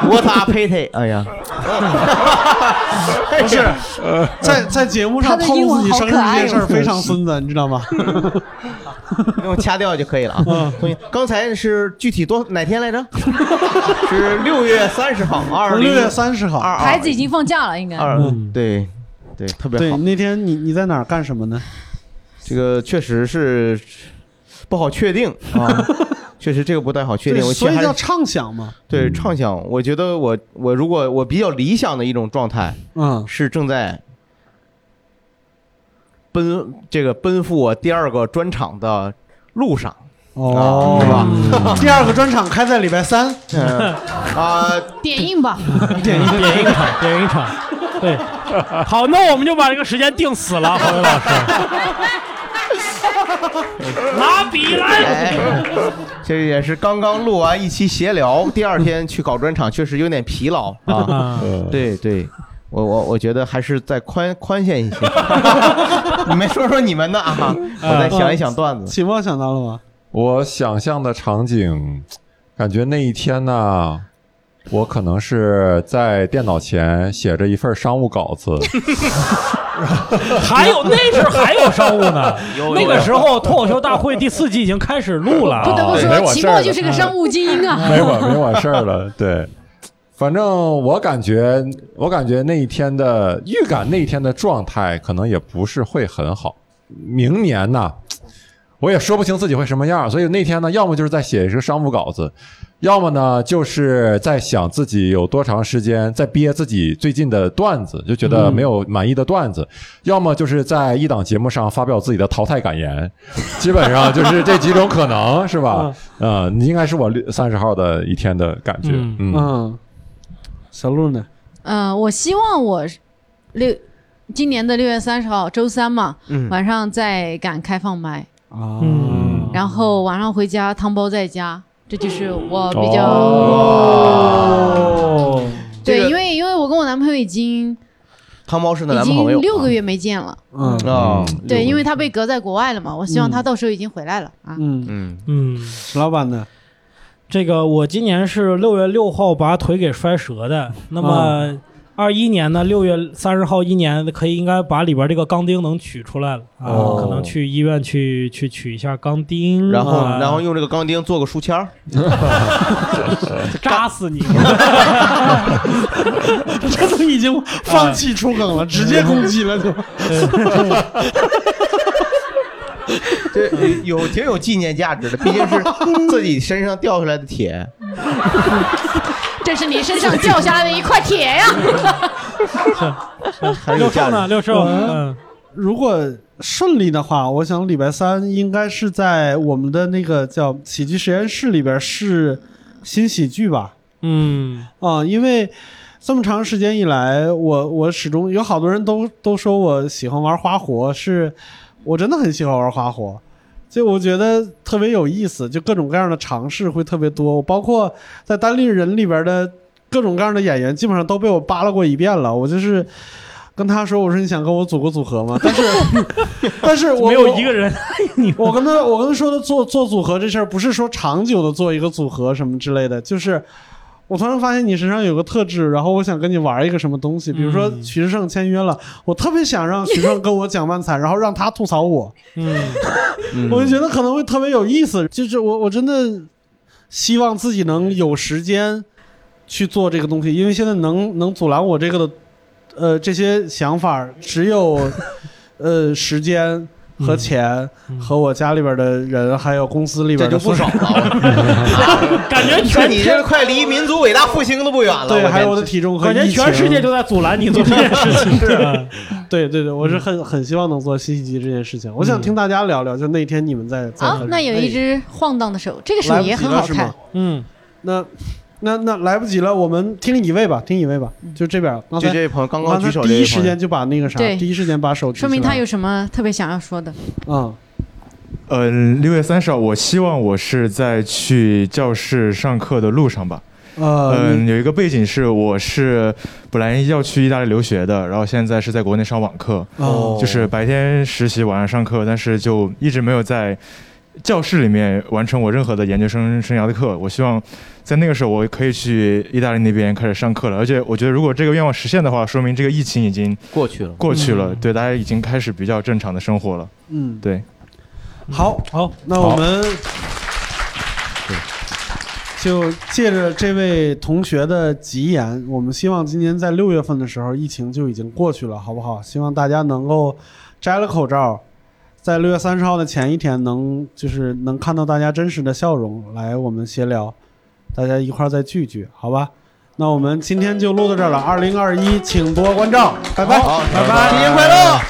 ！What a pity！哎呀，不是，在在节目上他的英文透露自己生日这件事儿非常孙子，你知道吗？用掐掉就可以了啊。嗯同学，刚才是具体多哪天来着？是六月三十号，二六月三十号，二孩子已经放假了，应该。二嗯对对，特别对，好。那天你你在哪儿干什么呢？这个确实是不好确定啊，确实这个不太好确定。我其实还是所以叫畅想嘛。对畅想，我觉得我我如果我比较理想的一种状态嗯，是正在奔这个奔赴我第二个专场的路上，哦，是吧？第二个专场开在礼拜三，嗯啊，点映吧，点映点映场，点映场，对，好，那我们就把这个时间定死了，郝伟老师，拿笔来。哎，这也是刚刚录完一期闲聊，第二天去搞专场，确实有点疲劳啊。啊，对对，我我我觉得还是再宽宽限一些。你们说说你们的啊，我再想一想段子。启墨想到了吗？我想象的场景，感觉那一天呢，我可能是在电脑前写着一份商务稿子，还有那时候还有商务呢有，那个时候脱口秀大会第四季已经开始录了，不得不没说，齐墨就是个商务精英啊。没我没我事儿了。对，反正我感觉，我感觉那一天的预感，那一天的状态可能也不是会很好。明年呢，我也说不清自己会什么样，所以那天呢，要么就是在写一个商务稿子，要么呢就是在想自己有多长时间在憋自己最近的段子，就觉得没有满意的段子，要么就是在一档节目上发表自己的淘汰感言，基本上就是这几种可能，是吧？嗯、你应该是我六三十号的一天的感觉，嗯，小鹿呢？嗯、我希望我六今年的六月三十号周三嘛，嗯。晚上再敢开放麦，啊，嗯。然后晚上回家汤包在家，这就是我比较、哦，对，这个因为因为我跟我男朋友已经汤包是的已男朋友。经六个月没见了，嗯。啊，对，因为他被隔在国外了嘛，我希望他到时候已经回来了啊。嗯，嗯。嗯，石老板呢？这个我今年是六月六号把腿给摔折的，那么二一年呢，六月三十号一年可以应该把里边这个钢钉能取出来了啊，哦。可能去医院去去取一下钢钉，然后啊。然后用这个钢钉做个书签儿，扎死你！这都已经放弃出梗了，直接攻击了就。这有挺有纪念价值的，毕竟是 自己身上掉下来的铁。这是你身上掉下来的一块铁呀！还有价值六兽呢？六兽，嗯，如果顺利的话，我想礼拜三应该是在我们的那个叫喜剧实验室里边试新喜剧吧。嗯啊、因为这么长时间以来，我我始终有好多人都都说我喜欢玩花活，是我真的很喜欢玩花火。就我觉得特别有意思，就各种各样的尝试会特别多。我包括在单立人里边的各种各样的演员，基本上都被我扒拉过一遍了。我就是跟他说，我说你想跟我组个组合吗？但是 但是我没有一个人，我跟他我跟他说的做做组合这事儿，不是说长久的做一个组合什么之类的，就是我突然发现你身上有个特质，然后我想跟你玩一个什么东西，比如说嗯徐志胜签约了，我特别想让徐志胜跟我讲漫才，然后让他吐槽我，嗯嗯我就觉得可能会特别有意思。就是我我真的希望自己能有时间去做这个东西，因为现在能能阻拦我这个的，呃，这些想法只有呃时间。和钱和我家里边的人，还有公司里边的这就不少了。感觉看全你这快离民族伟大复兴都不远了。对，还有我的体重和感觉疫情全世界就在阻拦你做这件事情。是啊，对对对，我是很很希望能做新喜剧这件事情。我想听大家聊聊，就那天你们在在好，那有一只晃荡的手，这个手也很好看。？嗯，那那那来不及了，我们听一位吧，听一位吧，就这边。刚才就这位朋友刚刚举手第一时间就把那个啥，第一时间把手举，说明他有什么特别想要说的。嗯嗯，六月三十号，我希望我是在去教室上课的路上吧。呃嗯，有一个背景是，我是本来要去意大利留学的，然后现在是在国内上网课，哦就是白天实习，晚上上课，但是就一直没有在教室里面完成我任何的研究生生涯的课。我希望在那个时候，我可以去意大利那边开始上课了。而且我觉得，如果这个愿望实现的话，说明这个疫情已经过去了，过去了，嗯对大家已经开始比较正常的生活了。嗯，对。好好，那我们就借着这位同学的吉言，我们希望今年在六月份的时候，疫情就已经过去了，好不好？希望大家能够摘了口罩，在六月三十号的前一天能，就是能看到大家真实的笑容，来我们闲聊，大家一块儿再聚聚，好吧？那我们今天就录到这儿了，二零二一，请多关照，拜拜，好拜拜，新年快乐！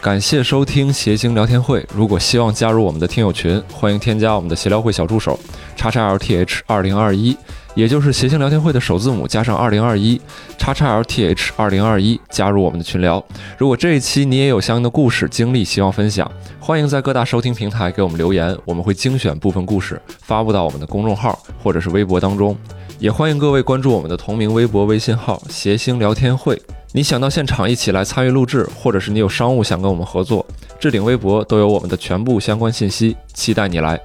感谢收听谐星聊天会。如果希望加入我们的听友群，欢迎添加我们的闲聊会小助手叉叉 LTH 二零二一，也就是谐星聊天会的首字母加上二零二一叉叉 LTH 二零二一，加入我们的群聊。如果这一期你也有相应的故事经历，希望分享，欢迎在各大收听平台给我们留言，我们会精选部分故事发布到我们的公众号或者是微博当中。也欢迎各位关注我们的同名微博、微信号“谐星聊天会”。你想到现场一起来参与录制，或者是你有商务想跟我们合作，置顶微博都有我们的全部相关信息，期待你来。